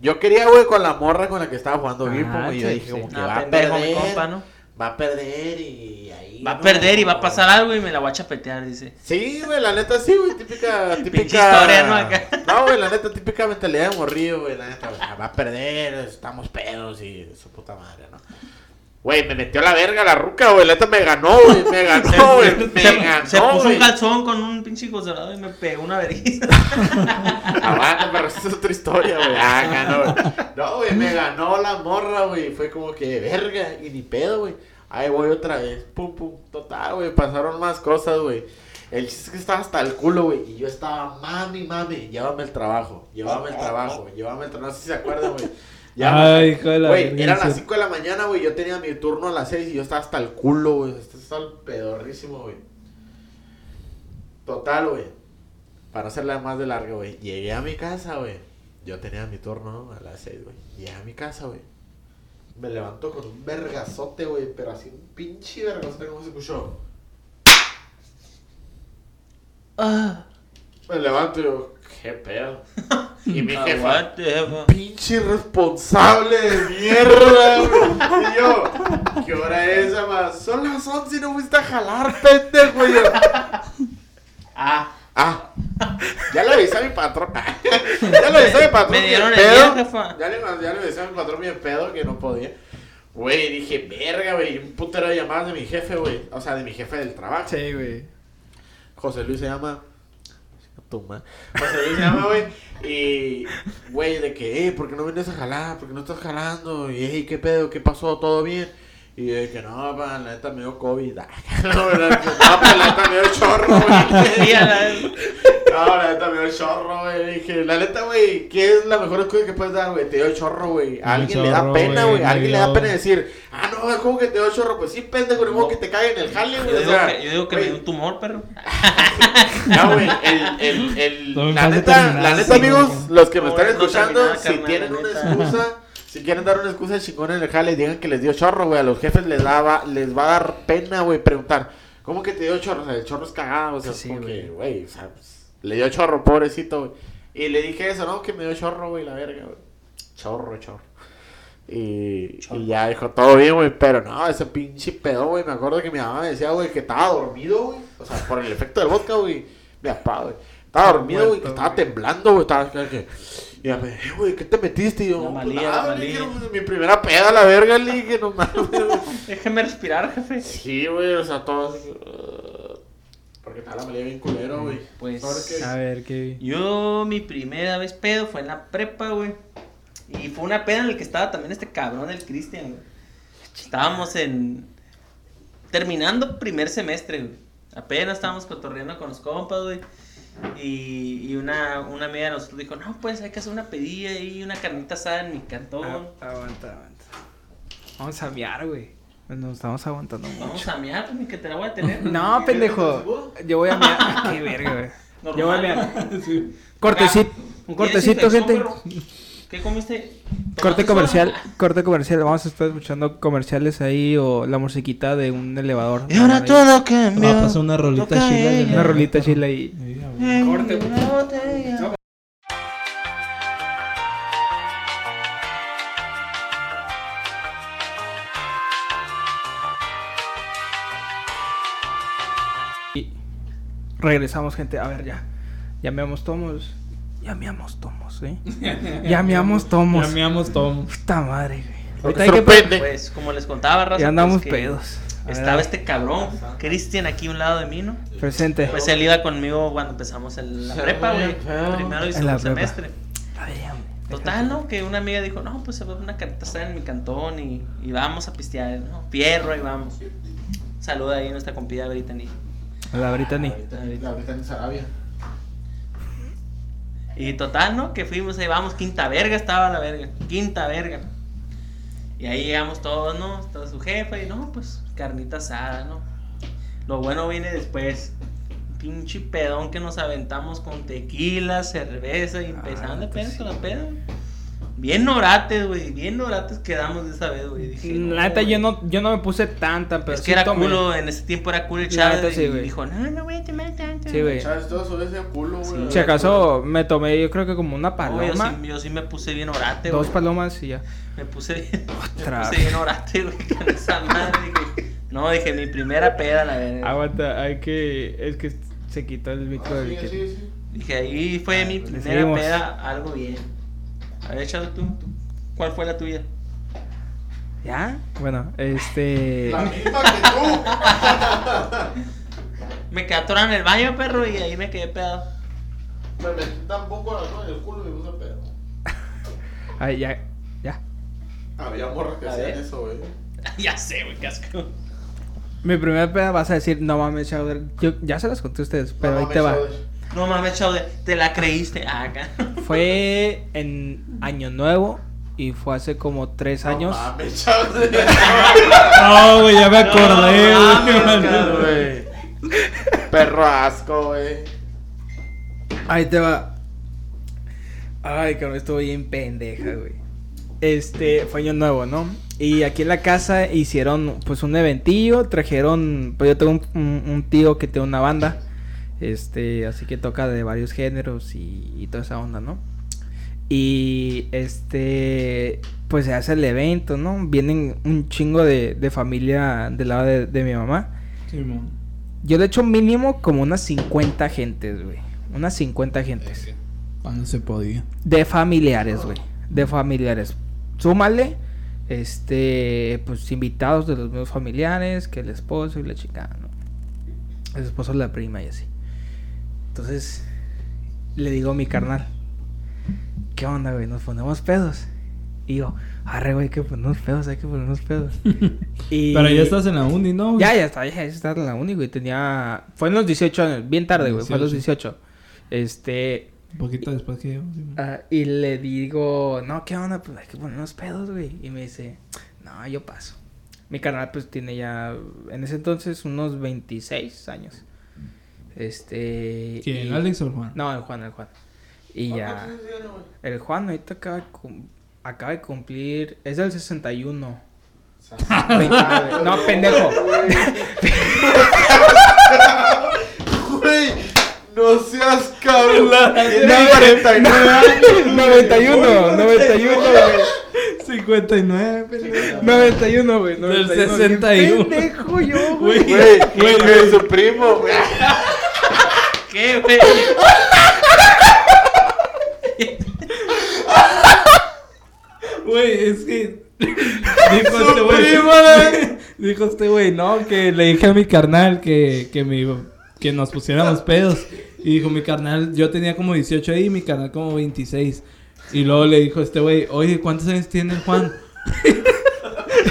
Yo quería, güey, con la morra con la que estaba jugando Ah, pong. Y yo dije, sí. como que va a mi perder. compa, ¿no? Va a perder y ahí... Va a no. perder y va a pasar algo y me la voy a chapetear, dice. Sí, güey, la neta sí, güey, típica, (laughs) típica... historia, ¿no? Acá. No, güey, la neta, típica mentalidad de morrillo, güey, la neta, güey, va a perder, estamos pedos y su puta madre, ¿no? Güey, me metió la verga la ruca, güey, la neta me ganó, güey, (laughs) me ganó, güey, me se, ganó, se puso güey. un calzón con un pinche conservador y me pegó una vergüenza. (laughs) Aguanta, pero esa es otra historia, güey. Ah, ganó, güey. No, güey, me ganó la morra, güey. Fue como que verga y ni pedo, güey. Ahí voy otra vez. Pum, pum. Total, güey. Pasaron más cosas, güey. El chiste es que estaba hasta el culo, güey. Y yo estaba, mami, mami, llévame el trabajo. Llévame el trabajo. Llévame el trabajo. No sé si se acuerdan, güey. Llévame- Ay, hijo de la Güey, eran las 5 de la mañana, güey. Yo tenía mi turno a las 6 y yo estaba hasta el culo, güey. Estaba hasta el pedorrísimo, güey. Total, güey. Para hacerla más de larga, güey. Llegué a mi casa, güey. Yo tenía mi turno ¿no? a las 6, güey. Llegué a mi casa, güey. Me levanto con un vergazote, güey. Pero así un pinche vergazote, ¿cómo se escuchó? Ah, Me levanto y yo, ¿qué pedo? (laughs) Y mi jefa, pinche irresponsable de mierda, güey. Y yo, ¿qué hora es, ama? Son las 11 y no fuiste a jalar, pendejo. Y yo, ah, ah. Ya le avisé a mi patrón. (laughs) ya le avisé a mi patrón me bien dieron el pedo. día, jefa. Ya le, ya le avisé a mi patrón bien pedo que no podía. Güey, dije, verga, güey. Un putero de llamadas de mi jefe, güey. O sea, de mi jefe del trabajo. Sí, güey. José Luis se llama. Tu madre. José Luis se llama, güey. Y, güey, de que, eh, ¿por qué no vienes a jalar? ¿Por qué no estás jalando? Y, hey, ¿qué pedo? ¿Qué pasó? ¿Todo bien? Y yo que no, pa, la neta me dio COVID. (laughs) neta, no, pa, la neta me dio chorro, güey. (laughs) (laughs) No, la neta me dio chorro, güey. Dije, la neta, güey, ¿qué es la mejor excusa que puedes dar, güey? Te dio chorro, güey. A alguien le da pena, güey. A alguien le da pena decir, ah, no, ¿cómo que te dio chorro? Pues sí, pendejo, ni modo que te caiga en el jale, Yo güey. Digo que, yo digo que me güey, dio un tumor, perro. (laughs) no, güey, el, el, el, la neta, la neta, sí, amigos, los que me No, están no escuchando, si carnal, tienen una excusa, si quieren dar una excusa chingona en el jale, digan que les dio chorro, güey, a los jefes les daba, les va a dar pena, güey, preguntar, ¿cómo que te dio chorro? O sea, el chorro es cagado, o sea, Sí, como güey. que, güey, o sea, pues, le dio chorro, pobrecito, güey. Y le dije eso, ¿no? Que me dio chorro, güey, la verga, güey. Chorro, chorro. Y, y ya dijo, todo bien, güey, pero no, ese pinche pedo, güey. Me acuerdo que mi mamá me decía, güey, que estaba dormido, güey. O sea, por el efecto del vodka, güey. Mi papá, güey. Estaba dormido, güey, que estaba temblando, güey. Estaba que. Y ya me dije, güey, ¿qué te metiste? Y yo, La pues malía, nada, la dije, malía. pues, mi primera peda, la verga, le dije, no (laughs) mames. Déjeme respirar, jefe. Sí, güey, o sea, todo así. uh, porque estaba la malía bien culero, güey. Pues, A ver, qué. Yo, mi primera vez pedo fue en la prepa, güey. Y fue una peda en la que estaba también este cabrón, el Cristian, güey. Estábamos en. Terminando primer semestre, güey. Apenas estábamos cotorreando con los compas, güey. Y, y una, una amiga de nosotros dijo: No, pues hay que hacer una pedilla y una carnita asada en mi cantón. Ah, aguanta, aguanta. Vamos a miar, güey. Nos estamos aguantando Vamos mucho. a miar, pues, ni que te la voy a tener. No, pendejo. Yo voy a miar. Qué (laughs) verga, güey. Yo voy a. Normal. (laughs) Cortecito. Un ¿Tienes cortecito, gente. ¿Qué comiste? Corte ¿Tomaste comercial, corte comercial. Vamos a estar escuchando comerciales ahí o la musiquita de un elevador. Y ahora Ahí. todo cambió. Ah, pasó una rolita chila. Una rolita chila a. En Corte, regresamos, gente. A ver, ya. Llameamos tomos. Llameamos tomos, ¿eh? (laughs) Llameamos tomos. Ya meamos todo. Puta madre, güey. Ahorita hay que. Pues, como les contaba, raza, Ya andamos pues, que pedos. Estaba ver, este cabrón, Cristian, aquí a un lado de mí, ¿no? Presente. Pues él iba conmigo cuando empezamos en la prepa, güey. Primero y segundo semestre. Total, ¿no? Que una amiga dijo, no, pues se va una carta en mi cantón y, y vamos a pistear, ¿no? Fierro y vamos. Saluda ahí a nuestra compida Brittany. La Brittany. La en Sarabia. Y total, ¿no? Que fuimos ahí, vamos, quinta verga estaba la verga, quinta verga. Y ahí llegamos todos, ¿no? Estaba su jefa y no, pues carnita asada, ¿no? Lo bueno viene después. Pinche pedón que nos aventamos con tequila, cerveza y empezando Ah, a pues pedo con la peda. Bien orates, güey, bien orates quedamos de esa vez, güey. Dije, La neta, güey. yo no, yo no me puse tanta, pero Es sí que era tomé. culo, en ese tiempo era culo el Chávez neta, sí, y güey. dijo, no, no voy a tomar tanto. Sí, güey. Chávez, todo sobre ese culo, güey. Si acaso me tomé, yo creo que como una No, yo, paloma. sí, yo sí me puse bien orate, dos güey. palomas y ya. Me puse bien, Otra (laughs) me puse bien orate, güey, con esa madre. Dije, no, dije, mi primera peda, la verdad. Aguanta, hay que. Es que se quitó el micro Ah, del sí, que- sí, sí. Dije, ahí fue mi Le primera seguimos. peda, algo bien. A ver, Chado, tú, tú, ¿cuál fue la tuya? ¿Ya? Bueno, este. La misma que tú. (laughs) Me quedé atorado en el baño, perro, y ahí me quedé pedado. Me metí tampoco la en el culo y me puse pedo. (laughs) Ay, ya. Ya. Había morras que hacían eso, güey. (laughs) ya sé, güey, qué asco. Mi primera peda vas a decir, no mames, Chowder. Yo ya se las conté a ustedes, pero No ahí mames, te va. No mames, Chaude, te la creíste. Ah, acá. (laughs) Fue en Año Nuevo y fue hace como tres años. No mames, Chávez. (laughs) No, güey, ya me No acordé, mames, güey. Perro asco, güey. Ahí te va. Ay, cabrón, estuvo bien pendeja, güey. Este, fue año nuevo, ¿no? Y aquí en la casa hicieron, pues, un eventillo. Trajeron, pues, yo tengo un, un- un tío que tiene una banda. Este, así que toca de varios géneros y, y toda esa onda, ¿no? Y, este, pues, se hace el evento, ¿no? Vienen un chingo de, de familia del lado de, de mi mamá. Cuando se podía. De familiares, güey. De familiares. Súmale, este, pues invitados de los mismos familiares, que el esposo y la chica, ¿no? El esposo de la prima y así. Entonces, le digo a mi carnal, ¿qué onda, güey? ¿Nos ponemos pedos? Y yo, arre, güey, hay que ponernos pedos, hay que ponernos pedos. (laughs) y... Pero ya estás en la uni, ¿no? güey? Ya, ya está, ya está en la uni, güey. Tenía. Fue en los 18 años, bien tarde, güey. Fue en los 18. Este. Un poquito después que yo. sí. ah, y le digo, no, ¿qué onda? Pues hay que ponernos pedos, güey. Y me dice, no, yo paso. Mi canal, pues tiene ya, en ese entonces, unos 26 años. Este. ¿Quién? y- ¿Alex o el Juan? No, el Juan, el Juan. Y ya. El Juan ahorita acaba de, acaba de cumplir. Es del 61. Veinte- no, pendejo. (laughs) Güey, no seas cabrón. Tiene No, 49 años. 91, 91, güey. 59, pendejo. 91, güey. Del 91. 61. Qué pendejo yo, güey. Güey, güey, güey, su primo, güey. ¿Qué, güey? Güey, es que. (laughs) Dijo este güey. Dijo este güey, no, que le dije a mi carnal que, que, me, que nos pusiéramos pedos. Y dijo mi carnal, yo tenía como 18 ahí y mi carnal como 26. Y luego le dijo este güey, oye, ¿cuántos años tiene el Juan? (laughs)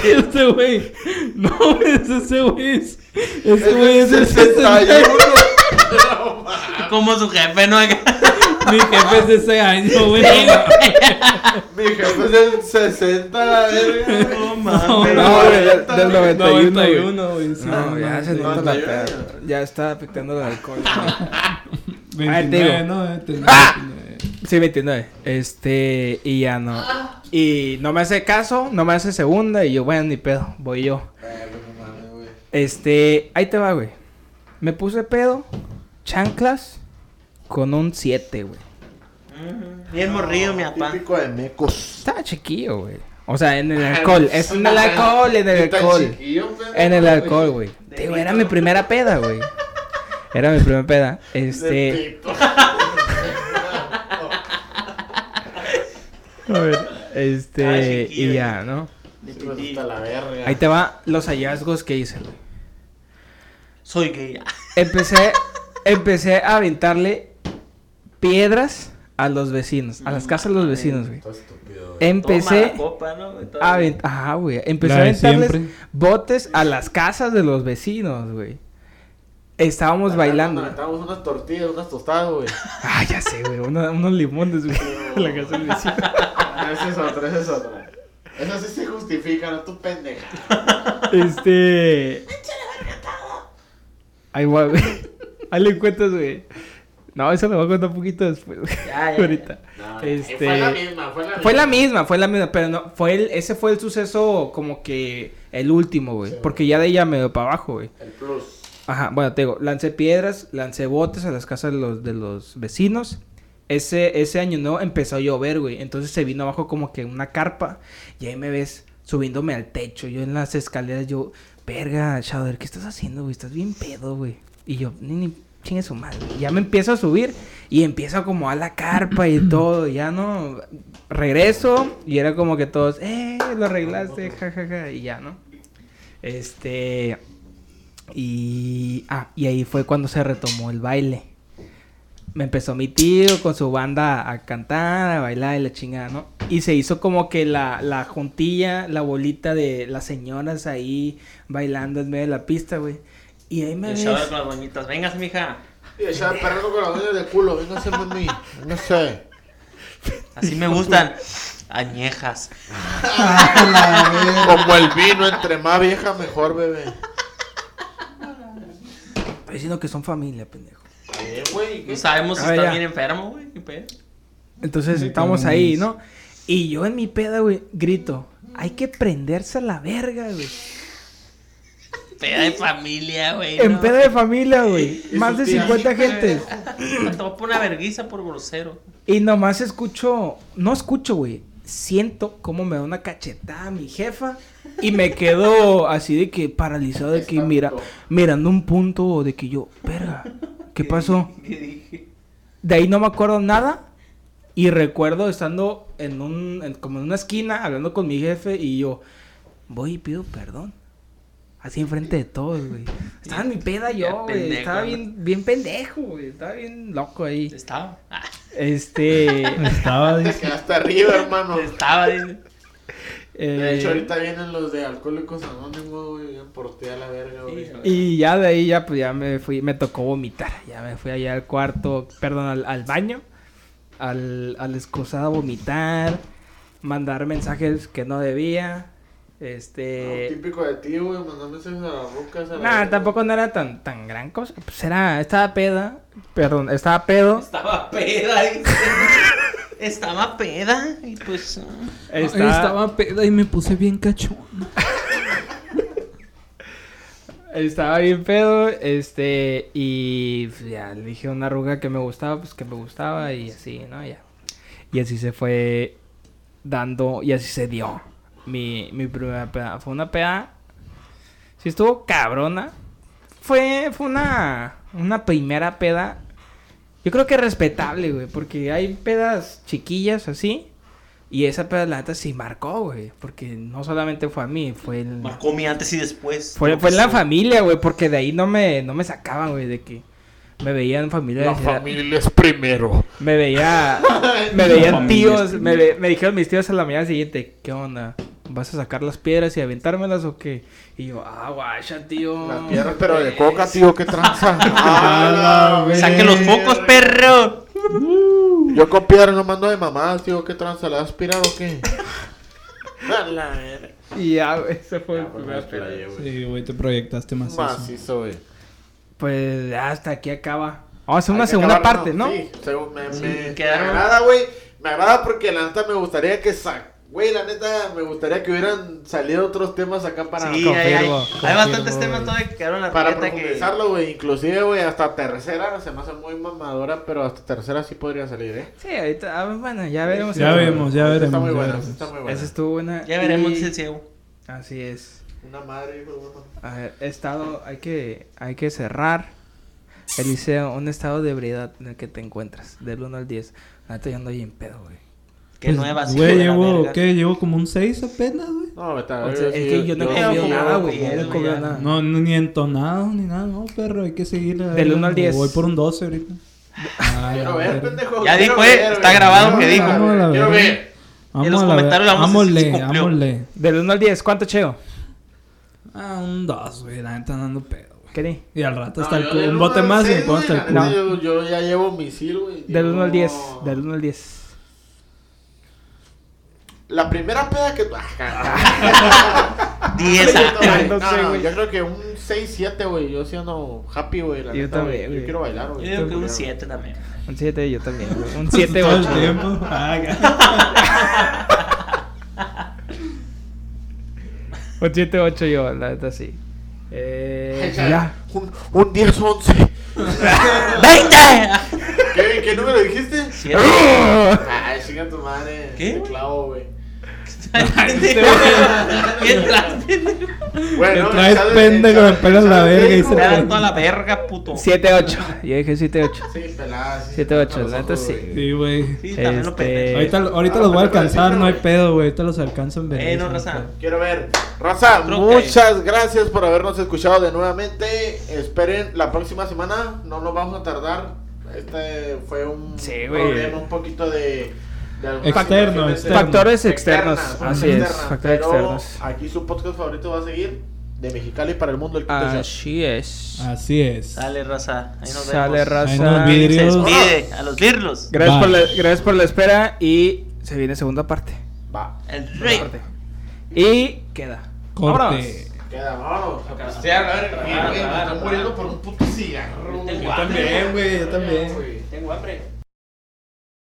Y este güey, no, es (laughs) ese güey. es- Ese güey es el 61. (laughs) Como su jefe, ¿no? Mi jefe es de ese año, güey. Mi jefe es del 60, la verga. No No, mames. güey, del, del 91. güey. 91, güey. sí, No, no, ya no, se nota la 91. peda. Ya está afectando el alcohol. 29, (laughs) te digo. ¿no? Eh, tenía ¡Ah! 29. Sí, 29. Este, y ya no. Y no me hace caso, no me hace segunda. Y yo, bueno, ni pedo, voy yo. Este, ahí te va, güey. Me puse pedo, chanclas, con un 7, güey. Bien morrido, mi papá. Típico de mecos. Estaba chiquillo, güey. O sea, en el alcohol. Es en el alcohol, en el alcohol. En el alcohol, güey. Digo, era mi primera peda, güey. Era mi primera peda. Este. (laughs) A ver, Ah, este. Y ya, ¿no? De Sí, pues, pipí. hasta la verga. Ahí te va los hallazgos que hice, güey. Soy gay. (laughs) Empecé, empecé a aventarle piedras a los vecinos, a las casas de los vecinos, güey. Empecé la copa, ¿no? güey? Todo a ajá, güey. Empecé a aventarles siempre. botes a las casas de los vecinos, güey. Estábamos bailando. Estábamos unas tortillas, unas tostadas, güey. Ah, ya sé, güey. una- unos limones, güey. (laughs) (laughs) la casa del vecino. Esa es otra, esa es otra. Esa sí se justifica, no tu pendeja. Este. Ahí va, güey. Ahí le encuentras, güey. No, eso lo voy a contar un poquito después. Ya, ya, Ahorita. No, Este- Fue la misma, fue la misma. Fue la misma, fue la misma, pero no, fue el, ese fue el suceso como que el último, güey. Sí, porque ya de ella me dio para abajo, güey. El plus. Ajá, bueno, te digo, lancé piedras, lancé botes a las casas de los, de los vecinos. Ese, ese año no empezó a llover, güey. Entonces se vino abajo como que una carpa. Y ahí me ves subiéndome al techo. Yo en las escaleras, yo, verga, Shadow, ¿qué estás haciendo, güey? Estás bien pedo, güey. Y yo, ni, ni chingue su madre. Ya me empiezo a subir y empiezo a acomodar la carpa y (clears throat) todo. ya no. Regreso y era como que todos, eh, lo arreglaste, jajaja. y ya, ¿no? Este. Y. Ah, y ahí fue cuando se retomó el baile. Me empezó mi tío con su banda a cantar, a bailar y la chingada, ¿no? Y se hizo como que la, la juntilla, la bolita de las señoras ahí bailando en medio de la pista, güey. Y ahí me El ves. con las doñitas. Véngase, mija. Y echaba el perro con las uñas del culo, véngase a mí. No sé. Así me gustan. Añejas. (laughs) Como el vino, entre más vieja, mejor, bebé. Estoy diciendo que son familia, pendejo. No sabemos si A ver, está ya. bien enfermo, güey. Entonces Sí, estamos ahí, es. ¿no? Y yo en mi peda, güey, grito. Hay que prenderse a la verga, güey. Peda de familia, güey. En no. peda de familia, güey. (laughs) Más de tías. 50 gentes. Me topo una verguiza por grosero. Y nomás escucho, no escucho, güey. Siento cómo me da una cachetada mi jefa y me quedo así de que paralizado de que mira, mirando un punto de que yo, ¿qué pasó? ¿Qué dije? De ahí no me acuerdo nada Y recuerdo estando en un, en- como en una esquina, hablando con mi jefe y yo, voy y pido perdón. Así enfrente de todos, güey. Estaba en mi peda yo, güey. Estaba bien, bien pendejo, güey. Estaba bien loco ahí. Estaba. Este... (laughs) (laughs) Estaba, dice. quedaste arriba, hermano. estaba. dice. De hecho, eh, ahorita vienen los de Alcohólicos Anónimos, güey. Bien por ti a la verga, güey. Y ya de ahí ya pues ya me fui, me tocó vomitar. Ya me fui allá al cuarto, perdón, al, al baño, al, al excusado a vomitar, mandar mensajes que no debía. No, Este. típico de ti, güey. Mandar mensajes a las rucas. a la Nah, tampoco no era tan, tan gran cosa. Pues era, estaba peda. Perdón, estaba pedo. Estaba peda. (laughs) Estaba peda. Y pues. ah. Ay, Estaba, Estaba peda y me puse bien cachón. estaba bien pedo. Este. Y pues, ya le dije a una arruga que me gustaba, pues que me gustaba. Y así, ¿no? Ya. Y así se fue dando. Y así se dio. Mi, mi primera peda. Fue una peda. Sí, estuvo cabrona. Fue, fue una, una primera peda. Yo creo que respetable, güey. Porque hay pedas chiquillas así. Y esa peda, la neta, sí marcó, güey. Porque no solamente fue a mí, fue el. Marcó mi antes y después. Fue, fue en la familia, güey, porque de ahí no me, no me sacaban, güey, de que me veían familia. La decía- familia es primero. Me veía, (laughs) me veían tíos, es me, ve- me dijeron mis tíos a la mañana siguiente, ¿qué onda? ¿Vas a sacar las piedras y aventármelas o qué? Y yo, ah, guacha, tío. Las piedras, pero de (laughs) coca, tío, ¿qué tranza? (laughs) Ah, (laughs) Saque los focos, perro. Yo con piedra no mando de mamadas, tío, ¿qué tranza? ¿La vas a aspirar o qué? A la verga. Y ya, güey, ese fue el Ya, pues, me primer güey. Sí, güey, te proyectaste más. Macizo, güey. Pues hasta aquí acaba. Vamos a hacer una segunda acabar, parte, ¿no? Sí, segu- me, Sí, me- me agrada, güey. Me agrada porque la neta me gustaría que sa... Güey, la neta me gustaría que hubieran salido otros temas acá para... Sí, hay, hay, confirmo, hay bastantes temas todavía que quedaron en la Para profundizarlo, güey. Inclusive, güey, hasta tercera se me hace muy mamadora, pero hasta tercera sí podría salir, ¿eh? Sí, ahorita, ah, bueno, ya veremos. Ya vemos, ya Esta veremos. Está muy ya buena, veremos. está muy buena. Esa estuvo buena. Ya veremos, y- dice el ciego. Así es. Una madre, hijo de puta. A ver, estado, hay que, hay que cerrar. Eliseo, un estado de ebriedad en el que te encuentras, del 1 al 10. Ahorita yo ando ahí en pedo, güey. Qué Pues, nuevas. Güey, llevo. ¿qué? Llevo como un 6 apenas, güey. No, vete a O ver, sea, es que yo no he comido nada, güey. No he comido nada. No, ni entonado ni nada, no, perro, hay que seguir. Del verga. uno al diez. Voy por un 12 ahorita. Ah, Quiero ver, pendejo. Ya quiero dijo, eh, ver, está grabado que dijo. ver, Quiero ver. Vamos En los la comentarios vamos a vámonos. Del 1 al 10, ¿cuánto cheo? Ah, un 2, güey, la neta dando pedo, güey. ¿Qué di? Y al rato No, está el un bote más y me pongo hasta el culo. Yo, ya llevo misil, güey. Del 1 al 10. Llevo- Del 1 al 10. La primera peda que... (laughs) Diez, No, ah, no yo creo que un 6, 7, güey. Yo siendo happy, güey. la Yo neta, también. Yo quiero bailar, Yo güey. digo que un 7 también. Un 7 yo también. güey. Un 7, Todo el 8. tiempo. (laughs) Ah, Un 7, 8 yo, la neta sí. Eh, ya. Un, un 10, 11. (laughs) ¡Veinte! ¿Qué, ¿Qué número dijiste? Siete. Ay, siga tu madre. ¿Qué? Te clavo, güey. (laughs) ¿Qué traes, pendejo? Bueno, pendejo, me pelas la ¿sabes? verga y ¿sabes? se Me te- dan toda la verga, puto. 7, 8. Yo dije 7, 8. Sí, pelada. sí, 7, 8, los la neta ojos, sí. güey. Sí, güey. Sí, también lo Este- pendejo. Ahorita, ahorita Ah, los voy a alcanzar, no hay pedo, güey. Ahorita los alcanzo en Eh, no, raza. Quiero ver. Raza, Creo que- muchas gracias por habernos escuchado de nuevamente. Esperen la próxima semana. No nos vamos a tardar. Este fue un Sí, problema un poquito de. Externo, externo. Factores externos, externas, así es, externas, factores pero externos. Aquí su podcast favorito va a seguir. De Mexicali para el mundo, el. Así es. Así es. Sale, raza. Ahí nos Sale, vemos. raza. Ahí nos Se vidrios. despide a los virlos. Gracias por, la, gracias por la espera y se viene segunda parte. Va. El rey. parte. Y queda. Vámonos. Corte. Queda, vámonos. A pistear, a ver, me están muriendo por un puto cigarro. Güey. hambre. güey, yo güey. Tengo hambre.